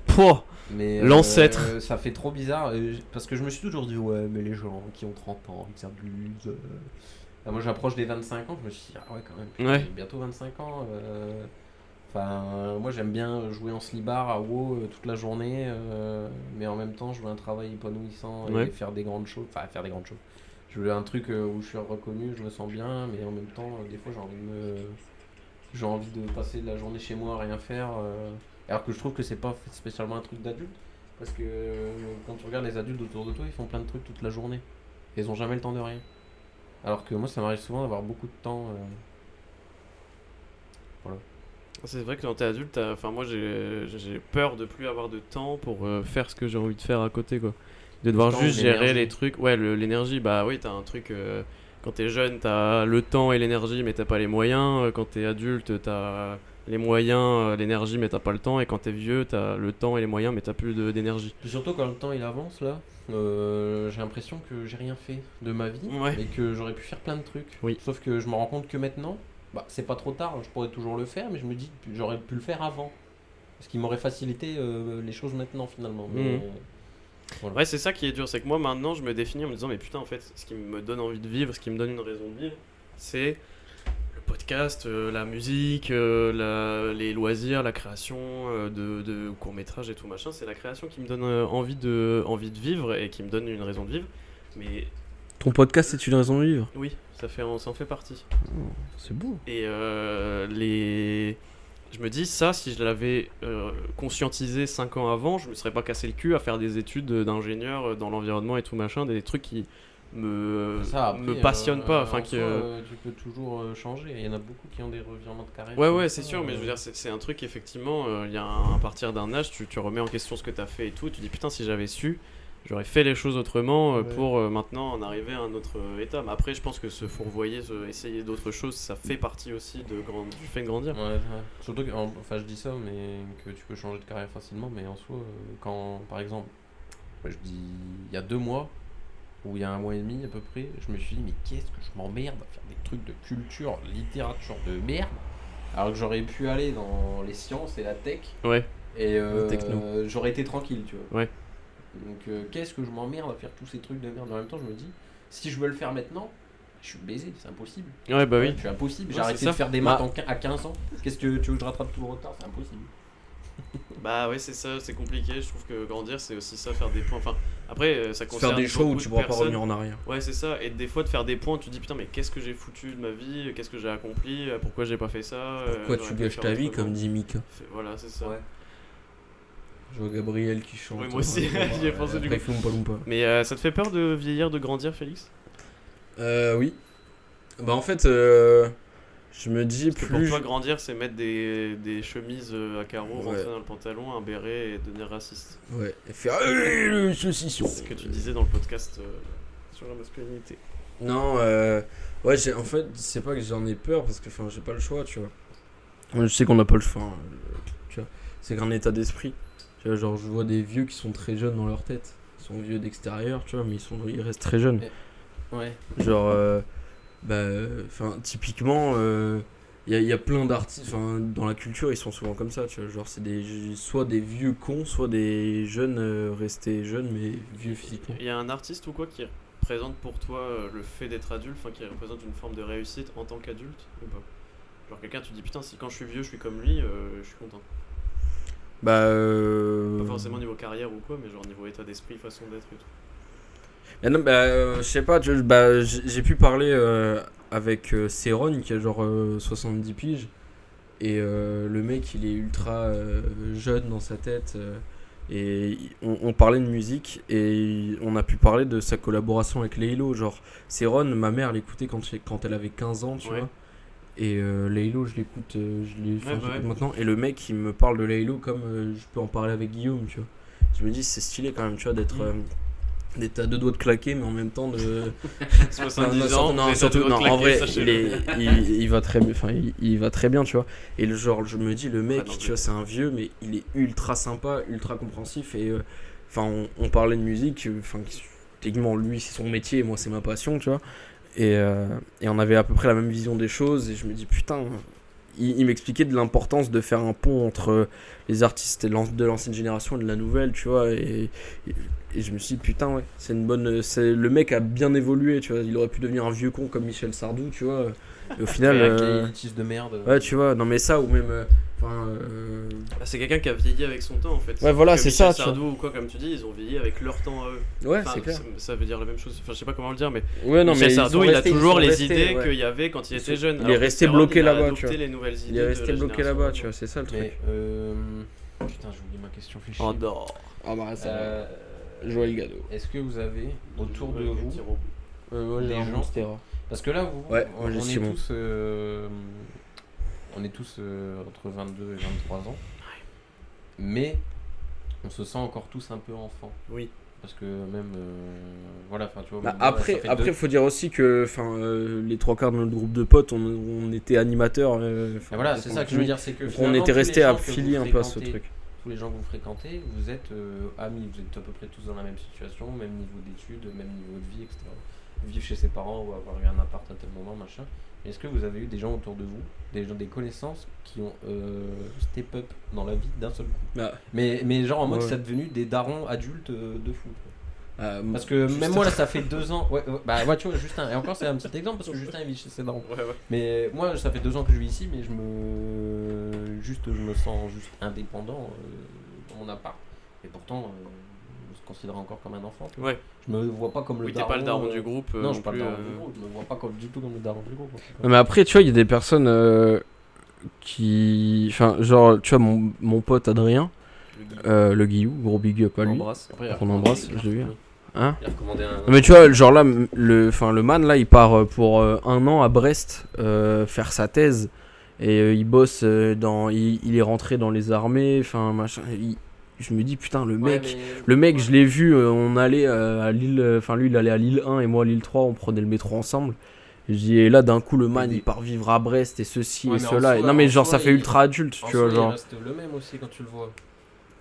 Pouah Mais euh, L'ancêtre. ça fait trop bizarre parce que je me suis toujours dit ouais mais les gens qui ont 30 ans ils s'abusent. euh. Moi j'approche des 25 ans, je me suis dit ah ouais quand même. putain, Ouais. j'ai Bientôt 25 ans. euh. Enfin moi j'aime bien jouer en slibard à WoW toute la journée, mais en même temps je veux un travail épanouissant et Ouais. faire des grandes choses. Enfin faire des grandes choses. Je veux un truc où je suis reconnu, je me sens bien, mais en même temps des fois j'ai envie de me j'ai envie de passer de la journée chez moi à rien faire. Alors que je trouve que c'est pas spécialement un truc d'adulte. Parce que euh, quand tu regardes les adultes autour de toi, ils font plein de trucs toute la journée. Et ils ont jamais le temps de rien. Alors que moi, ça m'arrive souvent d'avoir beaucoup de temps. euh, C'est vrai que quand t'es adulte, enfin moi j'ai peur de plus avoir de temps pour euh, faire ce que j'ai envie de faire à côté quoi. De devoir juste gérer les trucs. Ouais, l'énergie, bah oui, t'as un truc. euh, quand t'es jeune, t'as le temps et l'énergie, mais t'as pas les moyens. Quand t'es adulte, t'as les moyens, euh, l'énergie, mais t'as pas le temps. Et quand t'es vieux, t'as le temps et les moyens, mais t'as plus de- d'énergie. Surtout quand le temps il avance là, euh, j'ai l'impression que j'ai rien fait de ma vie Ouais. et que j'aurais pu faire plein de trucs. Oui. Sauf que je me rends compte que maintenant, bah, c'est pas trop tard, je pourrais toujours le faire, mais je me dis que j'aurais pu le faire avant. Ce qui m'aurait facilité euh, les choses maintenant finalement. Mais, Mhm. voilà. Ouais, c'est ça qui est dur, c'est que moi maintenant je me définis en me disant, mais putain, en fait, ce qui me donne envie de vivre, ce qui me donne une raison de vivre, c'est podcast, euh, la musique, euh, la- les loisirs, la création euh, de, de courts-métrages et tout machin. C'est la création qui me donne envie, de, envie de vivre et qui me donne une raison de vivre. Mais Ton podcast, c'est une raison de vivre. oui, ça, fait, ça en fait partie. C'est beau. Et euh, les... je me dis, ça, si je l'avais euh, conscientisé 5 ans avant, je me serais pas cassé le cul à faire des études d'ingénieur dans l'environnement et tout machin, des trucs qui me, Ça, après, me passionnent euh, pas. en Enfin, qui, euh, euh, tu peux toujours euh, changer. Il y en a beaucoup qui ont des revirements de carrière. Ouais, ouais, c'est sûr, mais je veux euh, dire, c'est un truc, effectivement, euh, il y a un, à partir d'un âge, tu, tu remets en question ce que tu as fait et tout, et tu dis, putain, si j'avais su, j'aurais fait les choses autrement euh, Ouais. pour euh, maintenant en arriver à un autre euh, état. Mais après, je pense que se fourvoyer, se- essayer d'autres choses, ça fait partie aussi de grand, du fait de grandir. Ouais, ouais. Surtout que, en- enfin, je dis ça, mais que tu peux changer de carrière facilement. Mais en soi, euh, quand, par exemple, je dis il y a deux mois ou il y a un mois et demi à peu près, je me suis dit mais qu'est-ce que je m'emmerde à faire des trucs de culture, littérature de merde, alors que j'aurais pu aller dans les sciences et la tech Ouais. et euh, j'aurais été tranquille, tu vois. Ouais. Donc euh, qu'est-ce que je m'emmerde à faire tous ces trucs de merde? En même temps, je me dis si je veux le faire maintenant, je suis baisé, c'est impossible. Ouais, bah oui. Je suis impossible. J'ai arrêté de faire des Bah- maths en quin- à 15 ans. Qu'est-ce que tu veux que je rattrape tout le retard? C'est impossible. Bah ouais, c'est ça, c'est compliqué. Je trouve que grandir, c'est aussi ça, faire des points. Enfin, après, euh, ça concerne Faire des choix où tu pourras pas revenir en arrière. Ouais, c'est ça. Et des fois, de faire des points, tu te dis putain, mais qu'est-ce que j'ai foutu de ma vie Qu'est-ce que j'ai accompli Euh, Pourquoi j'ai pas fait ça Euh, Pourquoi tu gâches ta vie comme dit Mika Voilà, c'est ça. Ouais. Je vois Gabriel qui chante. Oui, moi aussi, j'y ai pensé du coup. Mais euh, ça te fait peur de vieillir, de grandir, Félix? Euh, oui. Bah, en fait, euh, je me dis Parce que pour plus. toi, grandir, c'est mettre des, des chemises euh, à carreaux, Ouais. rentrer dans le pantalon, un béret et devenir raciste. Ouais, et faire saucisson. C'est ce que tu disais dans le podcast euh, sur la masculinité. Non, euh, ouais, en fait, c'est pas que j'en ai peur parce que enfin, j'ai pas le choix, tu vois. Moi, Je sais qu'on n'a pas le choix, hein, tu vois. C'est qu'un état d'esprit. Tu vois, genre, je vois des vieux qui sont très jeunes dans leur tête. Ils sont vieux d'extérieur, tu vois, mais ils, sont, ils restent très jeunes. Ouais. Genre, euh, Bah, enfin, typiquement, il y, a- y a plein d'artistes, enfin, dans la culture, ils sont souvent comme ça, tu vois. Genre, c'est des, soit des vieux cons, soit des jeunes euh, restés jeunes, mais vieux physiquement. Il y a un artiste ou quoi qui représente pour toi euh, le fait d'être adulte, enfin qui représente une forme de réussite en tant qu'adulte ou pas? Genre quelqu'un, tu te dis putain, si quand je suis vieux je suis comme lui, euh, je suis content. Bah, euh, Pas forcément niveau carrière ou quoi, mais genre niveau état d'esprit, façon d'être et tout. Bah non, bah, euh, je sais pas, bah, j'ai j'ai pu parler euh, avec euh, Céron qui a genre euh, 70 piges. Et euh, le mec, il est ultra euh, jeune dans sa tête. euh, et il- on, on parlait de musique et on a pu parler de sa collaboration avec Laylo. Genre, Céron, ma mère l'écoutait quand, j'ai- quand elle avait 15 ans, tu Ouais. vois. Et euh, Laylo, je l'écoute euh, je l'ai- enfin, Ouais, je bah l'écoute ouais. maintenant. Et le mec, il me parle de Laylo comme euh, je peux en parler avec Guillaume, tu vois. Je me dis, c'est stylé quand même, tu vois, d'être. Mm. euh, d'être à deux doigts de claquer, mais en même temps de. 70 non, ans, non, surtout- non, de en vrai, il, est, il, il va très bien, enfin, il, il va très bien, tu vois. Et le genre, je me dis, le mec, Ah non, tu vois, c'est un vieux, mais il est ultra sympa, ultra compréhensif. Et euh, enfin, on, on parlait de musique, euh, enfin, techniquement, lui, c'est son métier, et moi, c'est ma passion, tu vois. Et, euh, et on avait à peu près la même vision des choses. Et je me dis, putain, il, il m'expliquait de l'importance de faire un pont entre les artistes de l'an- de l'ancienne génération et de la nouvelle, tu vois. Et, et, et je me suis dit, putain, ouais, c'est une bonne. c'est Le mec a bien évolué, tu vois. Il aurait pu devenir un vieux con comme Michel Sardou, tu vois. Et au final. Euh, de merde. ouais, tu vois, non, mais ça, ou même. euh, Enfin. euh, Bah, c'est quelqu'un qui a vieilli avec son temps en fait. Ouais, voilà, c'est Michel ça, tu Sardou ou quoi, comme tu dis, ils ont vieilli avec leur temps à eux. Ouais, Enfin, c'est clair. ça, ça veut dire la même chose. Enfin, je sais pas comment le dire, mais Ouais, non, Michel mais Sardou, il a toujours les restés, idées ouais. qu'il y avait quand il était jeune. il est resté bloqué là-bas, tu vois. Il est resté bloqué là-bas, tu vois, c'est ça le truc. Euh... Putain, j'ai oublié ma question. Chier. En dehors. Ah bah, Euh, Joyeux gado. Est-ce que vous avez autour de vous. Euh, Des gens. Parce que là, vous, Ouais, on, moi, j'ai on est Simon. tous, euh, on est tous euh, entre 22 et 23 ans, mais on se sent encore tous un peu enfants. Oui. Parce que même, euh, voilà, enfin, tu vois. Bah, après, fait après, deux- faut dire aussi que, enfin, euh, les trois quarts de notre groupe de potes, on, on était animateurs. euh, voilà, c'est on- ça que je veux dire, c'est que on était restés filier un peu à ce truc. Tous les gens que vous fréquentez, vous êtes euh, amis, vous êtes à peu près tous dans la même situation, même niveau d'études, même niveau de vie, etc. Vivre chez ses parents ou avoir eu un appart à tel moment, machin. Mais Est-ce que vous avez eu des gens autour de vous, des gens, des connaissances qui ont euh, step up dans la vie d'un seul coup? Bah, mais, mais genre en mode Ouais. c'est devenu des darons adultes euh, de fou. quoi. euh, Parce que Justin. même moi là ça fait deux ans. Ouais, ouais, bah ouais, tu vois, Justin. Et encore c'est un petit exemple parce que Justin il vit chez ses darons. Ouais, ouais. Mais moi ça fait deux ans que je vis ici, mais je me. Juste, je me sens juste indépendant euh, dans mon appart. Et pourtant, euh, je me considère encore comme un enfant. Ouais. Je me vois pas comme le Oui, t'es daron. pas le daron euh, du groupe. euh, Non, je suis pas le daron euh, du groupe. Je me vois pas comme, du tout comme le daron du groupe. Non, mais après, tu vois, il y a des personnes euh, qui. Enfin, genre, tu vois, mon, mon pote Adrien, le euh, Guillou, gros big up à On lui. Après, recommandé- embrasse, je l'ai vu. Hein Il a recommandé un. Non, mais tu vois, genre là, le, enfin, le man, là, il part euh, pour euh, un an à Brest euh, faire sa thèse. Et euh, il bosse euh, dans. Il, il est rentré dans les armées, enfin, machin. il- je me dis, putain, le Ouais, mec. mais- Le mec, ouais. je l'ai vu, euh, on allait à Lille, enfin lui il allait à Lille 1 et moi à Lille 3, on prenait le métro ensemble. Et là d'un coup le man il part vivre à Brest et ceci Ouais, et cela. Soi- non mais en genre soi, ça fait il- ultra adulte, En tu vois soi, genre. Il reste le même aussi quand tu le vois.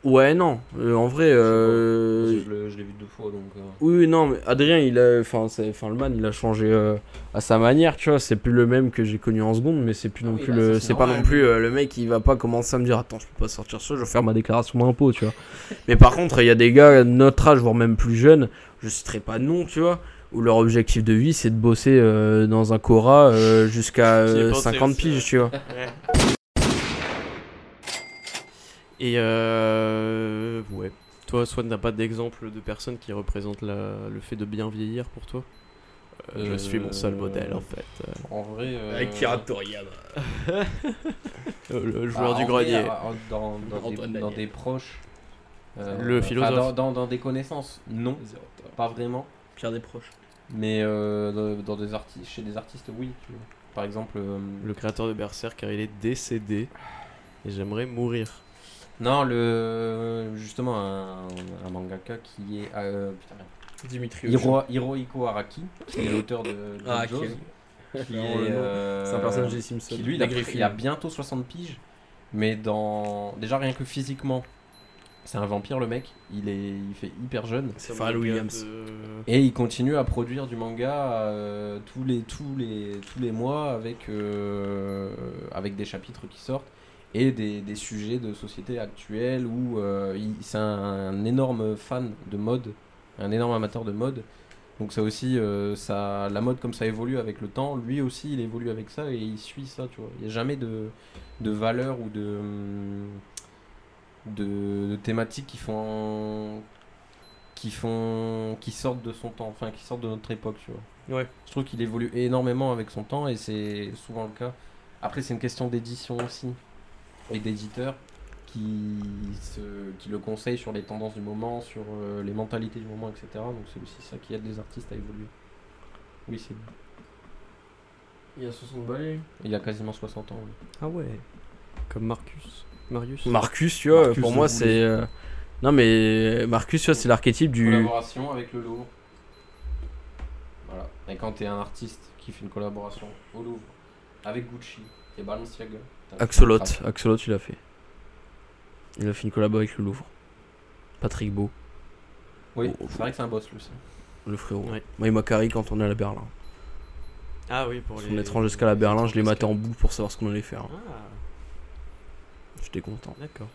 Ouais non, euh, en vrai. euh, Je le- je l'ai vu deux fois donc. euh, Oui non mais Adrien il a, enfin le man il a changé euh, à sa manière, tu vois. C'est plus le même que j'ai connu en seconde, mais c'est plus Ah non oui, plus bah, le, c'est pas non plus le mec il va pas commencer à me dire attends je peux pas sortir ça, je vais faire ma déclaration d'impôt, tu vois. mais par contre il y a des gars notre âge voire même plus jeunes, je citerai pas de nom, tu vois. Où leur objectif de vie c'est de bosser euh, dans un Cora euh, jusqu'à J'y ai euh, pensé 50 aussi, piges, tu vois. Et euh, ouais. Toi, Swan, t'as pas d'exemple de personnes qui représentent la- le fait de bien vieillir pour toi? Euh, Je suis mon seul modèle en fait. En vrai. euh, Toriyama. Euh, le bah, joueur du en vrai, grenier. euh, dans, dans, des, dans proches. euh, Le philosophe. dans, dans, dans des connaissances, non, pas vraiment. Pierre des proches. Mais euh, dans, dans des artistes, chez des artistes, oui. tu vois. Par exemple. euh, Le créateur de Berserk, car il est décédé. Et j'aimerais mourir. Non, le justement un, un mangaka qui est euh. Dimitri Hiro, Hirohiko Araki, qui est l'auteur de, de Ah, qui- est, euh, C'est un personnage des Simpsons. qui lui il a, il a bientôt 60 piges, mais dans déjà rien que physiquement, C'est un vampire le mec, il, est, il fait hyper jeune. C'est Pharrell Williams. de- Et il continue à produire du manga euh, tous, les, tous, les, tous les mois avec, euh, avec des chapitres qui sortent et des, des sujets de société actuelle où euh, c'est un, un énorme fan de mode, un énorme amateur de mode. Donc ça aussi, euh, ça, la mode comme ça évolue avec le temps, lui aussi il évolue avec ça et il suit ça, tu vois. Il n'y a jamais de, de valeur ou de, de, de thématiques qui font qui font qui sortent de son temps enfin qui sortent de notre époque tu vois Ouais. je trouve qu'il évolue énormément avec son temps et c'est souvent le cas après c'est une question d'édition aussi et d'éditeurs qui se, qui le conseillent sur les tendances du moment sur euh, les mentalités du moment etc donc c'est aussi ça qui aide les artistes à évoluer oui c'est Il y a 60 balais. il a quasiment 60 ans oui. Ah ouais. Comme Marcus. Marius. Marcus, tu vois, Marcus pour moi, c'est. euh, Non, mais Marcus, tu vois, c'est l'archétype du. collaboration avec le Louvre voilà et quand t'es un artiste qui fait une collaboration au Louvre avec Gucci et Balenciaga Axolot. Axolot, il a fait. Il a fait une collab avec le Louvre. Patrick Beau, Oui, Oh, c'est vrai que c'est un boss, lui. ça. le frérot. Ouais. Moi, il m'a carré quand on est à la Berlin. Ah oui, pour Son les. étrange jusqu'à la Berlin, je l'ai maté en bout. pour savoir ce qu'on allait faire. Ah, J'étais content. d'accord.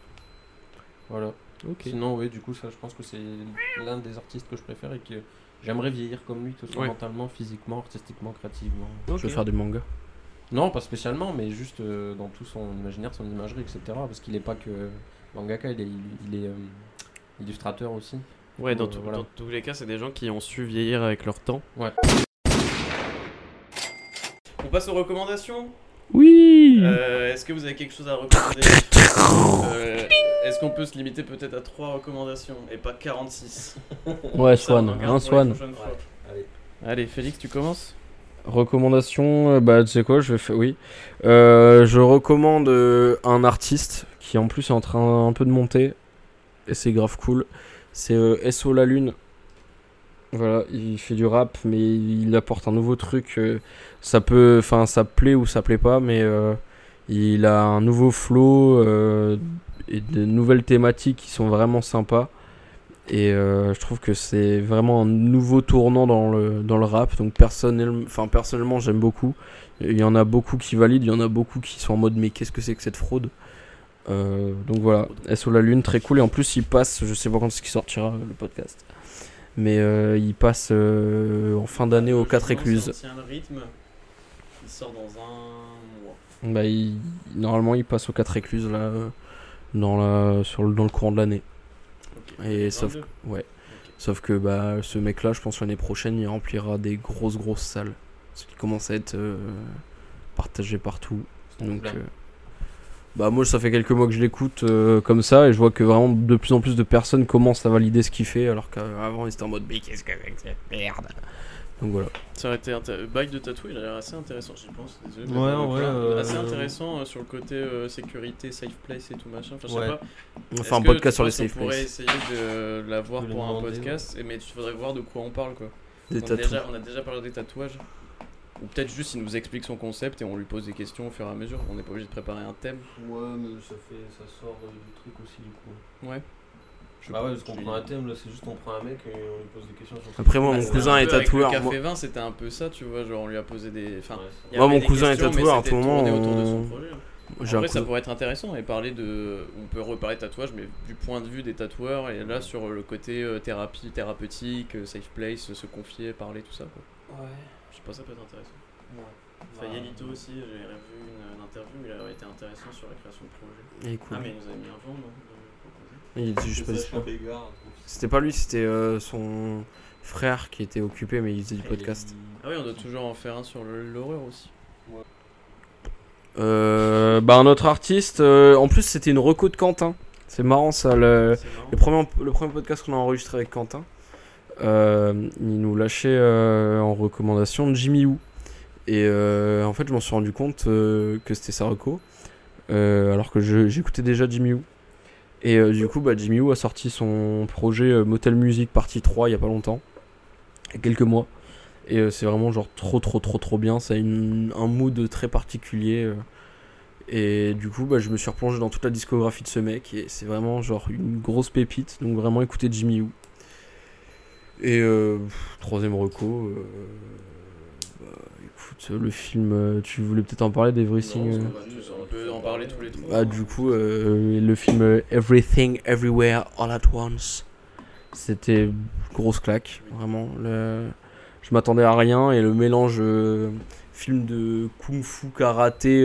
Voilà. Ok. Sinon, oui, du coup, ça, je pense que c'est l'un des artistes que je préfère et que j'aimerais vieillir comme lui, que ce soit Ouais. mentalement, physiquement, artistiquement, créativement. Je veux faire des mangas. Non, pas spécialement, mais juste euh, dans tout son imaginaire, son imagerie, etc. Parce qu'il est pas que mangaka, il est, il est euh, illustrateur aussi. Ouais, dans, Euh, tout- voilà. dans tous les cas, c'est des gens qui ont su vieillir avec leur temps. Ouais. On passe aux recommandations? Oui Euh, Est-ce que vous avez quelque chose à recommander? Euh, Est-ce qu'on peut se limiter peut-être à 3 recommandations et pas 46 Ouais, Ça, on Swan. en garde Un pour la Swan. prochaine fois. Allez. Allez, Félix, tu commences? Recommandation, euh, bah tu sais quoi, je vais faire, oui. Euh, je recommande euh, un artiste qui en plus est en train un peu de monter et c'est grave cool. C'est SO La Lune. Voilà, il fait du rap mais il apporte un nouveau truc. ça peut, enfin ça plaît ou ça plaît pas, mais il a un nouveau flow et de nouvelles thématiques qui sont vraiment sympas. Et euh, je trouve que c'est vraiment un nouveau tournant dans le, dans le rap. Donc personnellement, enfin, personnellement j'aime beaucoup. Il y en a beaucoup qui valident, il y en a beaucoup qui sont en mode mais qu'est-ce que c'est que cette fraude? Euh, Donc voilà, SO la Lune, très cool. Et en plus il passe, je sais pas quand est-ce qu'il sortira le podcast. Mais euh, il passe en fin d'année aux 4 écluses. Si le rythme, il sort dans un mois. Bah, il- normalement il passe aux 4 écluses là, dans, la, sur le, dans le courant de l'année. Et sauf, 22. ouais. Sauf que bah, ce mec-là, je pense l'année prochaine, il remplira des grosses grosses salles. Parce qu'il commence à être euh, partagé partout. Donc, euh, bah moi, ça fait quelques mois que je l'écoute euh, comme ça et je vois que vraiment de plus en plus de personnes commencent à valider ce qu'il fait, alors qu'avant, ils étaient en mode mais qu'est-ce que c'est que cette merde? Donc voilà. Ça aurait été intér- Bail de tatou, il a l'air assez intéressant, j'y pense. Désolé, Ouais, vrai, euh, Assez intéressant euh, sur le côté euh, sécurité, safe place et tout machin. Enfin, je sais Ouais. pas. On faire un que podcast tu sur les penses qu'on safe pourrait essayer de l'avoir pour un demander, podcast, et- mais il faudrait voir de quoi on parle quoi. Des on, a déjà, on a déjà parlé des tatouages. Ou peut-être juste il nous explique son concept et on lui pose des questions au fur et à mesure. On n'est pas obligé de préparer un thème. Ouais, mais ça, fait, ça sort euh, du truc aussi, du coup. Ouais. Bah ouais, parce qu'on prend un thème, là, c'est juste on prend un mec et on lui pose des questions sur Après, moi, mon c'était cousin est avec tatoueur. Le café 20, c'était un peu ça, tu vois. Genre, on lui a posé des. Enfin, Ouais, Moi, avait mon cousin est mais tatoueur, à tout moment, autour de son on- projet. Après, ça pourrait être intéressant et parler de. On peut reparler de tatouage, mais du point de vue des tatoueurs et là sur le côté euh, thérapie, thérapeutique, euh, safe place, se confier, parler, tout ça. Quoi. Ouais. Je sais pas, ça peut être intéressant. Bah, Fayelito aussi, j'ai revu une, une interview, il a été intéressant sur la création de projet. Cool. Ah, mais il nous avait mis un vent, non? De proposer Il était juste pas dispo. C'était pas lui, c'était euh, son frère qui était occupé, mais il faisait du podcast. Ah, oui, on doit toujours en faire un sur l'horreur aussi. Euh, bah, un autre artiste, euh, en plus, c'était une reco de Quentin. C'est marrant ça, le, marrant. le, premier, le premier podcast qu'on a enregistré avec Quentin. euh, il nous lâchait euh, en recommandation Jimmy Woo. Et euh, en fait, je m'en suis rendu compte euh, que c'était sa reco. euh, alors que j'écoutais déjà Jimmy Woo. Et euh, du coup, bah, Jimmy Woo a sorti son projet euh, Motel Music partie 3 il y a pas longtemps. Il a quelques mois. Et euh, c'est vraiment genre trop trop trop trop bien. Ça a un mood très particulier. Et du coup, bah, je me suis replongé dans toute la discographie de ce mec et c'est vraiment genre une grosse pépite. Donc vraiment écouter Jimmy Woo. Et troisième reco. bah, écoute, le film, euh, tu voulais peut-être en parler d'Everything euh, on peut en parler tous les trois. Bah, du coup, euh, le film euh, Everything Everywhere All at Once, c'était grosse claque, vraiment. Le... Je m'attendais à rien et le mélange euh, film de kung-fu, karaté,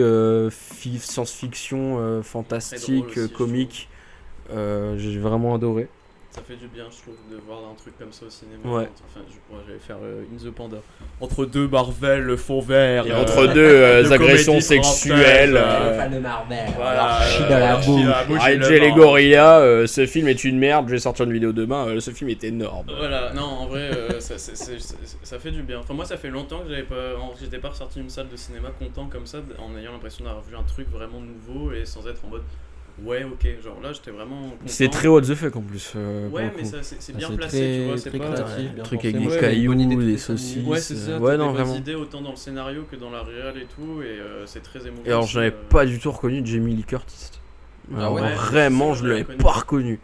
fi- science-fiction, fantastique, aussi, comique, j'ai vraiment adoré. Ça fait du bien, je trouve, de voir un truc comme ça au cinéma. Ouais. Enfin, je pourrais j'allais faire euh, In the Panda. Entre deux Marvel, le fond vert. Et euh, entre deux euh, de agressions sexuelles. française, euh, de Marvel. Voilà. Dans la bouche. les euh, ce film est une merde, je vais sortir une vidéo demain, euh, ce film est énorme. Voilà, non, en vrai, euh, ça, c'est- c'est- c'est- ça fait du bien. Enfin, moi, ça fait longtemps que j'avais pas, en- j'étais pas ressorti d'une salle de cinéma content comme ça, en ayant l'impression d'avoir vu un truc vraiment nouveau et sans être en mode ouais, ok. Genre là, j'étais vraiment. C'est très what the fuck en plus. euh, Ouais, mais c'est Ah, bien placé, très- tu vois. C'est très pas. créatif, bien truc pensé. avec Ouais, des ouais, cailloux, idée de des saucisses. Ouais, c'est ça. Ouais, t'as non, des vraiment. idées autant dans le scénario que dans la réal et tout, et euh, c'est très émouvant. Et alors, n'avais euh. pas du tout reconnu Jamie Lee Curtis. Ah Alors, ouais Vraiment, je l'avais pas reconnu.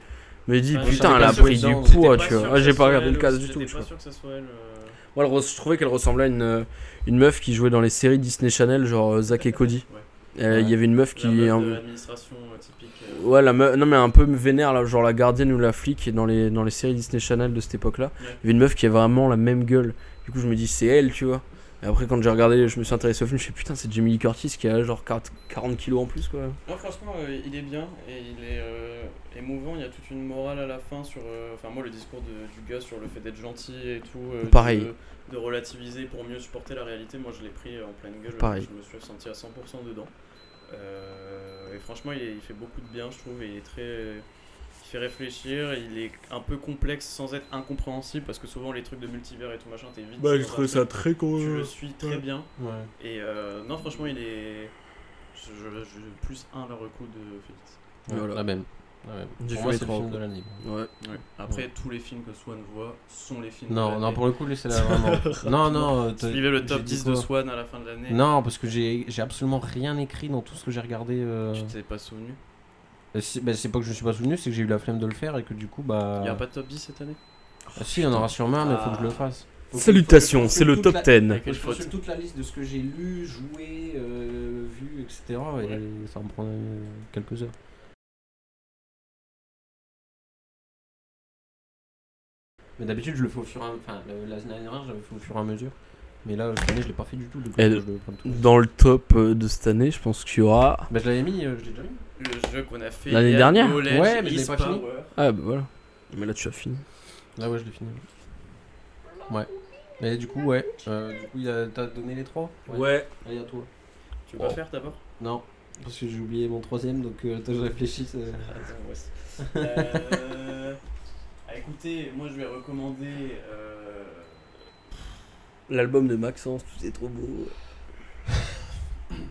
Mais dit, Enfin, je putain, elle a pris du poids, tu vois. Ah, j'ai pas regardé le elle cas aussi, du tout, pas sûr que ça soit elle. euh. Moi, res- je trouvais qu'elle ressemblait à une, euh, une meuf qui jouait dans les séries Disney Channel, genre euh, Zack et Cody. Ouais. Euh, Il y avait une meuf La qui. meuf un- de l'administration euh, typique. euh. Ouais, la meuf, non mais un peu vénère, là, genre la gardienne ou la flic dans les, dans les séries Disney Channel de cette époque-là. Ouais. Il y avait une meuf qui a vraiment la même gueule. Du coup, je me dis, c'est elle, tu vois. Et après, quand j'ai regardé, je me suis intéressé au film, je me suis dit, putain, c'est Jamie Lee Curtis qui a genre 40 40 kilos en plus, quoi. Non, franchement, euh, il est bien et il est euh, émouvant. Il y a toute une morale à la fin sur. euh, Enfin, moi, le discours de- du gars sur le fait d'être gentil et tout. Pareil. De, de relativiser pour mieux supporter la réalité. Moi, je l'ai pris en pleine gueule. Pareil. Je me suis senti à 100% dedans. Euh, et franchement, il, est- il fait beaucoup de bien, je trouve. Et il est très. Il fait réfléchir. Il est un peu complexe sans être incompréhensible parce que souvent, les trucs de multivers et tout machin, t'es vite. dans un truc, très con. Tu le suis très bien. Ouais. Et euh, non, franchement, il est. Je, je- je- plus un la recoup de Félix. Voilà. La même. Fait moi, les c'est le trois film de l'année. Ouais. Après, tous les films que Swan voit sont les films de Non, l'année. non, pour le coup, laissez-la vraiment. non, non. euh, Suivez le top j'ai dit 10 de Swan à la fin de l'année. Non, parce que j'ai j'ai absolument rien écrit dans tout ce que j'ai regardé. euh. Tu t'es pas souvenu Euh, si- bah, c'est pas que je me suis pas souvenu, c'est que j'ai eu la flemme de le faire et que du coup, bah. Il y a pas de top 10 cette année Ah, si, il y en aura sûrement un, mais il faut que je le fasse. Faut que- Salutations, c'est le top la- 10. faut que Quelle je consulte toute la liste de ce que j'ai lu, joué, euh, vu, etc. Et ça me prend euh, quelques heures. Mais d'habitude, je le fais au fur et à Enfin, le- la semaine dernière, j'avais fait au fur et à mesure. Mais là, cette année, je l'ai pas fait du tout. Du coup, Et je le prends tout. Dans le top euh, de cette année, je pense qu'il y aura. Bah, je l'avais mis, euh, je l'ai déjà mis. Le jeu qu'on a fait L'année dernière Knowledge Ouais, mais je l'ai pas fini. Ah, bah voilà. Mais là, tu as fini. Ah ouais, je l'ai fini. Ouais. Mais du coup, ouais. Euh, du coup, t'as donné les trois? Allez, à toi. Tu veux pas faire d'abord? Non, parce que j'ai oublié mon troisième, donc euh, attends, je réfléchis. Attends, ouais. Euh, ah, écoutez, moi je vais recommander. euh, L'album de Maxence, tout c'est trop beau.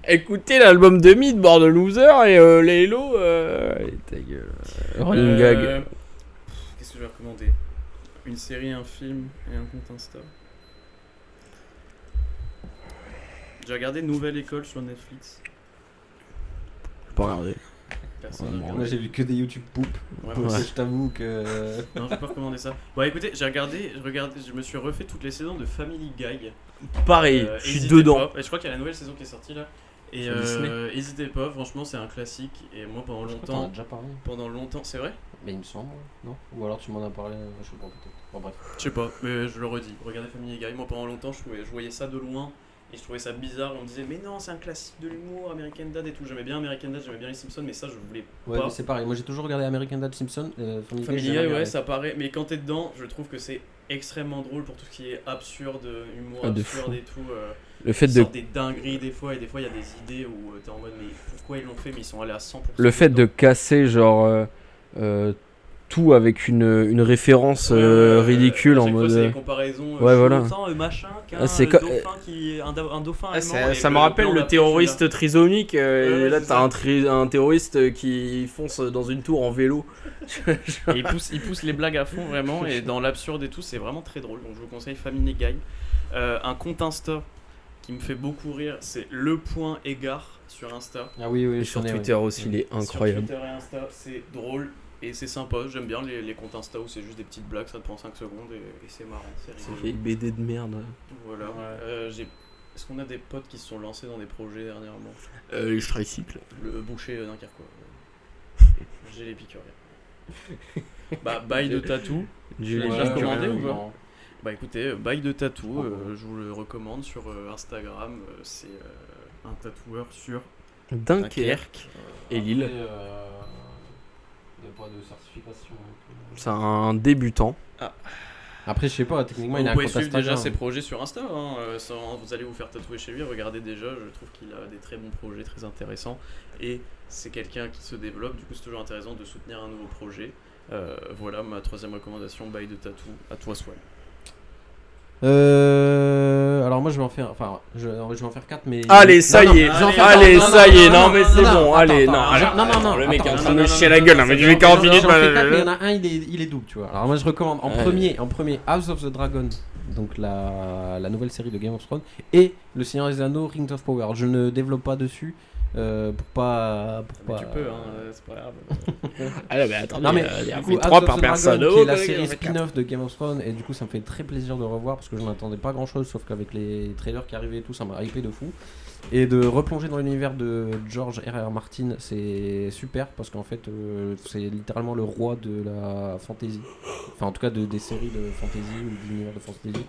Écoutez l'album de Mid, bordel loser, et euh, les Hello, euh... allez, ta gueule. Running euh, gag. Qu'est-ce que je vais recommander? Une série, un film et un compte Insta. J'ai regardé Nouvelle École sur Netflix. J'ai pas regardé. Personne Ouais. Moi, j'ai vu que des YouTube poop. Ouais, Donc. Je t'avoue que. Non, je vais pas recommander ça. Bon, écoutez, j'ai regardé, je regardais, je me suis refait toutes les saisons de Family Guy. Pareil, Euh, je suis dedans. pas. Et je crois qu'il y a la nouvelle saison qui est sortie là. Et euh, hésitez pas, franchement, c'est un classique. Et moi, pendant Je crois que t'en as longtemps, déjà parlé. pendant longtemps, c'est vrai? Mais il me semble, non? Ou alors tu m'en as parlé, euh, je sais pas, peut-être. Bon, bref. Je sais pas, mais je le redis. Regardez Family Guy. Moi, pendant longtemps, je, trouvais, je voyais ça de loin. Et je trouvais ça bizarre. On me disait, mais non, c'est un classique de l'humour, American Dad et tout. J'aimais bien American Dad, j'aimais bien les Simpsons, mais ça, je voulais Ouais, pas. mais c'est pareil. Moi, j'ai toujours regardé American Dad Simpson. Euh, Family, Family Guy, ouais, ça paraît. Mais quand t'es dedans, je trouve que c'est extrêmement drôle pour tout ce qui est absurde, humour Ah, de absurde et tout. euh, Le fait de des dingueries des fois, et des fois, il y a des idées où euh, t'es en mode, mais pourquoi ils l'ont fait, mais ils sont allés à 100%. le fait de casser genre euh, euh, tout avec une, une référence Ouais, euh, ouais, ouais, ridicule en fois, mode. c'est euh, des comparaisons. ouais, euh, voilà. autant, machin qu'un Ah, c'est euh, dauphin qui est un, da- un dauphin Ah, allemand. ça, me rappelle le terroriste trisomique euh, Ouais, et ouais, là t'as un, tri- un terroriste qui fonce dans une tour en vélo. Et il pousse, il pousse les blagues à fond vraiment et dans l'absurde et tout c'est vraiment très drôle donc je vous conseille Family Guy. Euh, un compte Insta qui me fait beaucoup rire, c'est le point égard sur Insta. Ah oui, oui, Et sur Twitter oui. aussi, il est incroyable. Sur Twitter et Insta, c'est drôle et c'est sympa. J'aime bien les, les comptes Insta où c'est juste des petites blagues, ça te prend 5 secondes et, et c'est marrant. C'est vieille BD de merde. Voilà. Euh, Est-ce qu'on a des potes qui se sont lancés dans des projets dernièrement? Euh, les tricycles. Le boucher euh, Dunkerquois. J'ai les piqûres. bah, bail de tatou. J'ai l'ai les déjà commandé ou pas? Bah écoutez, euh, bail de tatou, euh, je vous le recommande sur euh, Instagram. euh, c'est euh, un tatoueur sur Dunkerque et Lille. Après, euh, Il n'y a pas de certification. C'est un débutant. Après, je sais pas, techniquement, il a un pouvez suivre déjà ses projets sur Insta. hein, euh, sans- vous allez vous faire tatouer chez lui. Regardez déjà, je trouve qu'il a des très bons projets, très intéressants. Et c'est quelqu'un qui se développe. Du coup, c'est toujours intéressant de soutenir un nouveau projet. Euh, voilà ma troisième recommandation, bail de tatou. À toi, Swell. Euh, alors moi je vais en faire, enfin je, je vais en faire 4 mais. Allez, ça Non, y est, non, allez, ça y est, non, mais c'est bon, allez, non, non, non, non, le mec est en train de chier la gueule, mais bon, 40 j'en- minutes, bah, mais il y en a un, il est, il est double, tu vois. Alors moi je recommande en premier, en premier House of the Dragon, donc la, la nouvelle série de Game of Thrones, et Le Seigneur des Anneaux, Rings of Power. Je ne développe pas dessus euh, pour pas, pour Mais pas. tu peux, hein, euh, c'est pas grave. Ah mais attends, Non mais il y a du coup, fait House 3 of par personne. Dragon, qui est la série spin-off de Game of Thrones et du coup ça me fait très plaisir de revoir parce que je m'attendais pas grand chose sauf qu'avec les trailers qui arrivaient et tout ça m'a hypé de fou et de replonger dans l'univers de George R.R. Martin c'est super parce qu'en fait euh, c'est littéralement le roi de la fantasy enfin en tout cas de, des séries de fantasy ou de l'univers de fantasy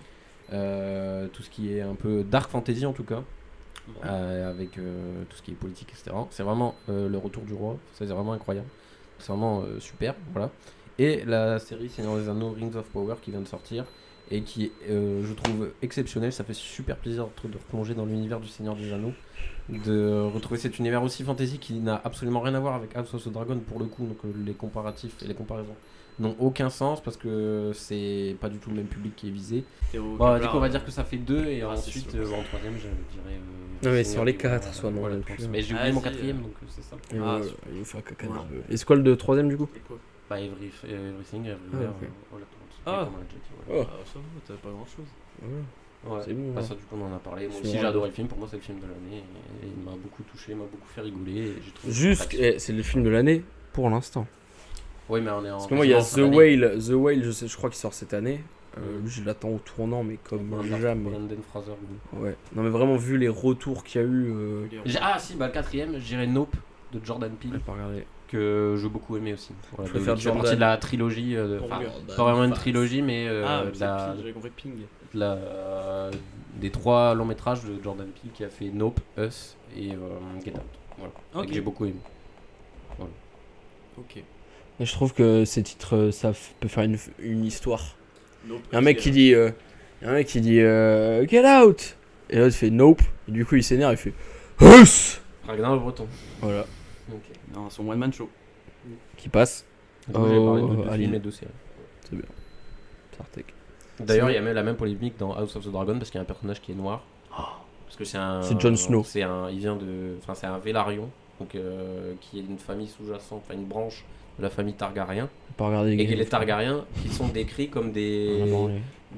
Euh, tout ce qui est un peu dark fantasy en tout cas euh, avec euh, tout ce qui est politique, etc. C'est vraiment euh, le retour du roi, ça c'est vraiment incroyable. C'est vraiment super, voilà. Et la série Seigneur des Anneaux Rings of Power qui vient de sortir et qui je trouve, exceptionnelle. Ça fait super plaisir de replonger dans l'univers du Seigneur des Anneaux, de retrouver cet univers aussi fantasy qui n'a absolument rien à voir avec House of the Dragon pour le coup. Donc les comparatifs et les comparaisons n'ont aucun sens parce que c'est pas du tout le même public qui est visé. Bon, du coup, on va euh, dire que ça fait deux et Ah, ensuite euh, en troisième, je dirais. euh, Non, mais Seigneur sur les quatre, soit non, voilà, non je pense. plus. Mais j'ai oublié mon quatrième euh. donc euh, c'est ça. Et Ah, ouais, il vous fait un caca Voilà. nerveux. Et c'est quoi le de troisième du coup Bah, every, everything, everywhere. Ah, euh. Ah. Oh. Ah, ça va, t'as pas grand chose. Ouais. C'est bon. Bah, hein. ça, du coup, on en a parlé. Moi aussi, j'ai adoré le film. Pour moi, c'est le film de l'année. Et il m'a beaucoup touché, il m'a beaucoup fait rigoler. et j'ai trouvé Juste, eh, c'est le film de l'année pour l'instant. Oui, mais on est en. Parce que moi, il y a The. Whale, The Whale, je sais, je crois qu'il sort cette année. Euh, Mhm. lui, je l'attends au tournant, mais comme jamais. Brandon Fraser. oui. Ouais. Non, mais vraiment, vu les retours qu'il y a eu, euh, Ah, si, bah, le quatrième, je dirais Nope de Jordan Peele. pas regardé. Que j'ai beaucoup aimé aussi. Voilà, Je préfère fait partie Jordan. de la trilogie. euh, de- enfin, regarde. pas vraiment une trilogie, mais euh, Ah, de c'est la, Ping, j'avais compris Ping. de la- des trois longs métrages de Jordan Peele qui a fait Nope, Us et euh, Get Out. Voilà. Et Ok. que j'ai beaucoup aimé. Ok. Et je trouve que ces titres, euh, ça peut faire une, une histoire. Nope, Il y a un mec qui dit, euh, y a un mec qui dit, euh, Get out Et l'autre fait Nope. Et du coup, il s'énerve, il fait Huss Ragnar le Breton. Voilà. Ok. Non, son one man show. Qui passe. Donc, j'ai parlé de Oh, deux allez. films et deux séries. Sartek. D'ailleurs, il y a même la même polémique dans House of the Dragon parce qu'il y a un personnage qui est noir. Parce que c'est un. C'est Jon Snow. C'est un. Il vient de. Enfin, c'est un Velaryon, donc euh, qui est une famille sous-jacente, enfin une branche de la famille Targaryen. Faut Pas regarder Et les Targaryens, qui sont décrits comme des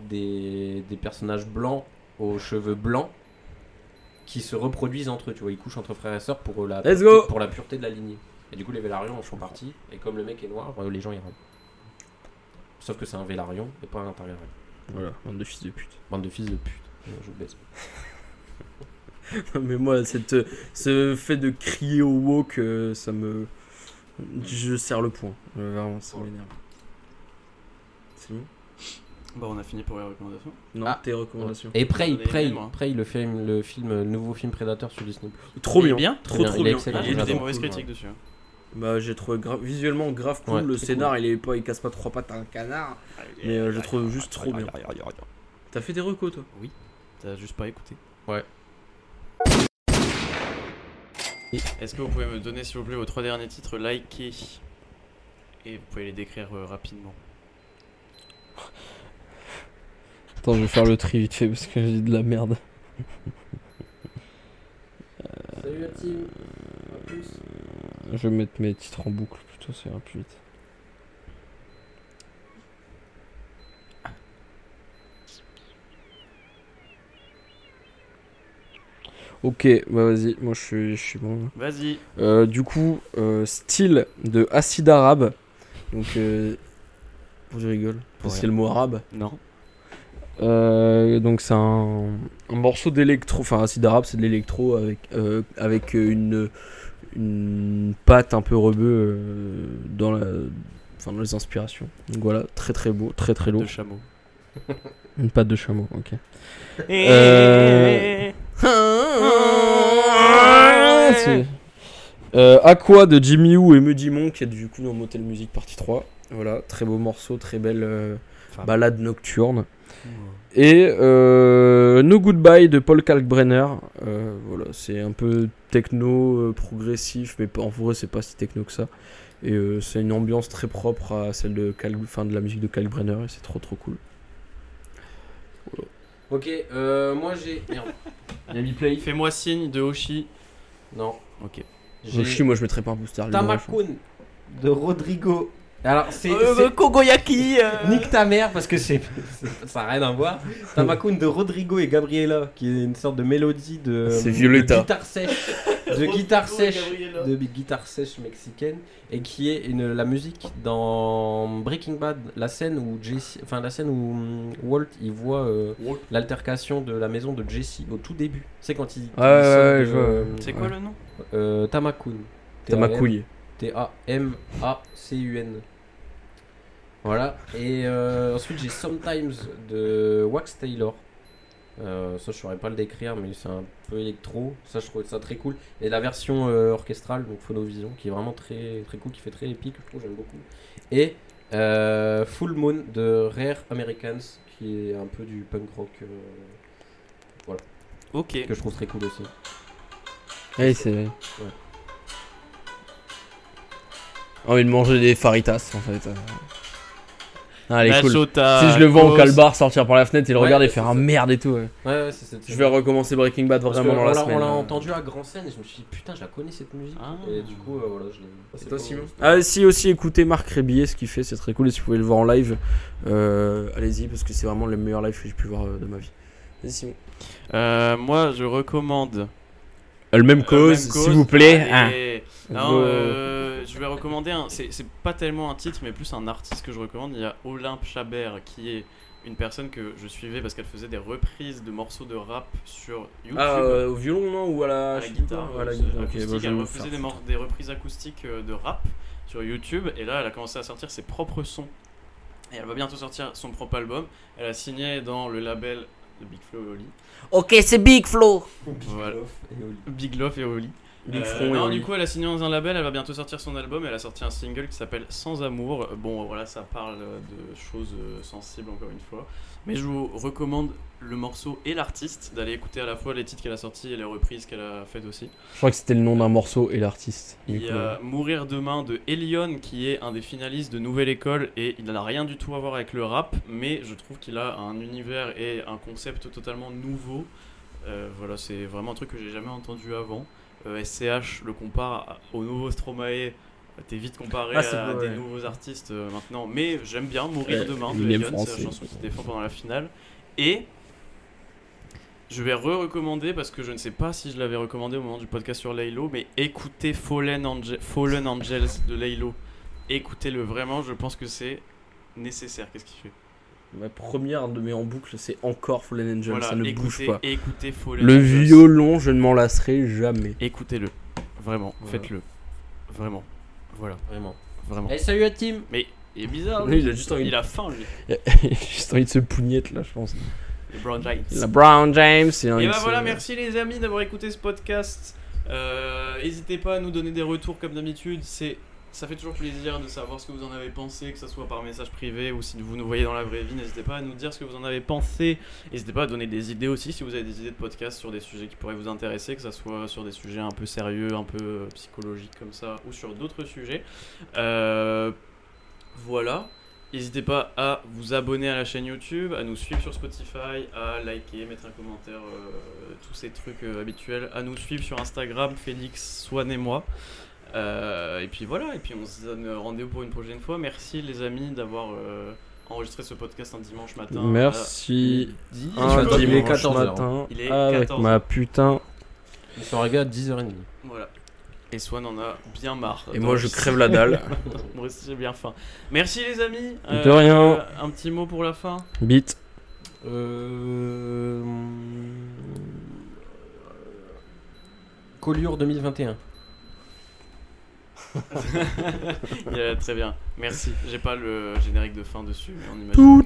des, des personnages blancs aux cheveux blancs qui se reproduisent entre eux, tu vois, ils couchent entre frères et sœurs pour la, pureté, pour la pureté de la lignée. Et du coup, les Vélarions en font partie, et comme le mec est noir, euh, les gens y râlent. Sauf que c'est un Vélarion et pas un Targaryen. Voilà, bande de fils de pute. Bande de fils de pute. Euh, Je baisse. Mais moi, cette, ce fait de crier au woke, euh, ça me. Je serre le point. Euh, Vraiment, ça m'énerve. C'est bon Bah, on a fini pour les recommandations. Non, Ah. tes recommandations. Et Prey, Prey, moi. Prey, le film, le film, le nouveau film Predator sur Disney. Trop bien. bien Trop, bien, trop bien. excellent. Il y a des mauvaises Cool, critiques dessus. hein. Bah, j'ai trouvé gra- visuellement grave cool. Ouais, le scénar, il est pas, il casse pas trois pattes à un canard. Mais euh, je le trouve juste trop bien. T'as fait des recos, toi? T'as juste pas écouté. Ouais. Est-ce que vous pouvez me donner, s'il vous plaît, vos trois derniers titres likés Et vous pouvez les décrire euh, rapidement. Attends, je vais faire le tri vite fait parce que j'ai dit de la merde. Salut la team. À plus. Je vais mettre mes titres en boucle plutôt, ça ira plus vite. Ok, bah vas-y, moi je suis, je suis bon. Vas-y. Euh, du coup, euh, style de acide arabe. Donc, euh, je rigole, parce qu'il y a le mot arabe. Non. Euh, donc c'est un, un morceau d'électro, enfin acide arabe c'est de l'électro avec, euh, avec une, une patte un peu rebeu euh, dans, la, enfin, dans les inspirations. Donc voilà, très très beau, très très lourd. De chameau. Une patte de chameau, ok. Euh... C'est- Euh, Aqua de Jimmy Woo et qui est du coup dans Motel Music partie 3. Voilà, très beau morceau, très belle euh, balade nocturne. Et euh, No Goodbye de Paul Kalkbrenner. Euh, voilà, c'est un peu techno progressif, mais en vrai c'est pas si techno que ça. Et c'est une ambiance très propre à celle de, Kalk, enfin, de la musique de Kalkbrenner et c'est trop trop cool. Ok, euh, moi j'ai. Merde. Play. Fais-moi signe de Hoshi. Non. Ok. Je suis, moi je mettrais pas un booster. libre, Tamakun de Rodrigo. Alors c'est. Euh, Kogoyaki Nique ta mère parce que c'est ça n'a rien à voir. Tamakun de Rodrigo et Gabriela qui est une sorte de mélodie de C'est de Violetta. guitare sèche de guitare sèche de guitare sèche mexicaine et qui est une la musique dans Breaking Bad la scène où Jesse enfin la scène où hum, Walt il voit euh, l'altercation de la maison de Jesse au tout début. C'est quand il, Ouais, il ouais, ouais, de- je vois. C'est quoi le nom? Euh, Tamakun. T'as ma couille. T-A-M-A-C-U-N. Voilà. Et euh, ensuite, j'ai Sometimes de Wax Taylor. Euh, ça, je saurais pas le décrire, mais c'est un peu électro. Ça, je trouve ça très cool. Et la version euh, orchestrale, donc Phonovision, qui est vraiment très, très cool, qui fait très épique, je trouve, j'aime beaucoup. Et euh, Full Moon de Rare Americans, qui est un peu du punk rock euh, Ok. que je trouve très cool aussi. Ouais, c'est. envie de manger des faritas en fait. Ah, elle est La cool. Chota, Si je le vois en calbar sortir par la fenêtre et le Ouais, regarder c'est faire un merde et tout. ouais. Ouais, ouais, c'est Je vais recommencer Breaking Bad vraiment dans on la semaine. On l'a entendu à Grand Scène et je me suis dit putain, je la connais cette musique. Ah. Et du coup, euh, voilà, je l'ai. Et toi, Simon Ah, si aussi écoutez Marc Rébillet, ce qu'il fait, c'est très cool. Et si vous pouvez le voir en live, euh, allez-y parce que c'est vraiment le meilleur live que j'ai pu voir euh, de ma vie. Vas-y, Simon. Euh, moi, je recommande. Le même cause, s'il vous plaît. Allez. Ah. Non, euh, vais recommander un. C'est pas tellement un titre, mais plus un artiste que je recommande. Il y a Olympe Chabert, qui est une personne que je suivais parce qu'elle faisait des reprises de morceaux de rap sur YouTube. Ah, euh, au violon, non Ou à la, à je la sais pas, guitare, à la euh, guitare. Ok, acoustique, bah, elle refaisait des, des reprises acoustiques euh, de rap sur YouTube et là elle a commencé à sortir ses propres sons et elle va bientôt sortir son propre album elle a signé dans le label de Big Flo et Oli Ok, c'est Big Flow. voilà. Big Love et Oli Big Euh, Front non, du coup, elle a signé dans un label, elle va bientôt sortir son album. Elle a sorti un single qui s'appelle Sans Amour. Euh, Bon, voilà, ça parle euh, de choses euh, sensibles, encore une fois. Mais je vous recommande le morceau et l'artiste, d'aller écouter à la fois les titres qu'elle a sortis et les reprises qu'elle a faites aussi. Je crois que c'était le nom d'un morceau et l'artiste. Il y a Mourir demain de Elion, qui est un des finalistes de Nouvelle École, et il n'a rien du tout à voir avec le rap, mais je trouve qu'il a un univers et un concept totalement nouveau. Euh, voilà, c'est vraiment un truc que j'ai jamais entendu avant. Euh, SCH le compare au nouveau Stromae. T'es vite comparé Ah, à beau, des ouais. nouveaux artistes euh, maintenant, mais j'aime bien Mourir Ouais, demain de Elion, c'est la chanson qui défend pendant la finale. Et je vais re-recommander parce que je ne sais pas si je l'avais recommandé au moment du podcast sur Laylo, mais écoutez Fallen, Ange- Fallen Angels de Laylo. Écoutez-le vraiment, je pense que c'est nécessaire. Qu'est-ce qu'il fait? Ma première de mes en boucle, c'est encore Fallen Angel. Voilà, ça ne écoutez, bouge pas. écoutez Fallen Le Angels. violon, je ne m'en lasserai jamais. Écoutez-le, vraiment, Voilà. faites-le, vraiment, voilà, Vraiment. vraiment. Et salut à Tim Mais il est bizarre, lui. il a juste envie de- il a faim lui. J'ai juste envie de se pougnette là, je pense. Le Brown Giants. La Brown James, c'est un. Et bah c'est- voilà, merci les amis d'avoir écouté ce podcast. Euh, N'hésitez pas à nous donner des retours comme d'habitude. C'est ça fait toujours plaisir de savoir ce que vous en avez pensé, que ce soit par message privé ou si vous nous voyez dans la vraie vie. N'hésitez pas à nous dire ce que vous en avez pensé. N'hésitez pas à donner des idées aussi si vous avez des idées de podcast sur des sujets qui pourraient vous intéresser, que ce soit sur des sujets un peu sérieux, un peu psychologiques comme ça, ou sur d'autres sujets. Euh, voilà. N'hésitez pas à vous abonner à la chaîne YouTube, à nous suivre sur Spotify, à liker, mettre un commentaire, euh, tous ces trucs euh, habituels, à nous suivre sur Instagram, Félix, Swan et moi. Euh, et puis voilà, et puis on se donne rendez-vous pour une prochaine fois. Merci les amis d'avoir euh, enregistré ce podcast un dimanche matin. Merci. Dis- Un Il est dimanche 14 heures. matin Il est avec 14 ma putain Ils sont à 10h30. Voilà. Et Swan en a bien marre. Et moi, je crève la dalle. Moi aussi, j'ai bien faim. Merci les amis. De rien. Un petit mot pour la fin. Bite. Euh... Collure 2021 très bien, merci. J'ai pas le générique de fin dessus, mais on imagine.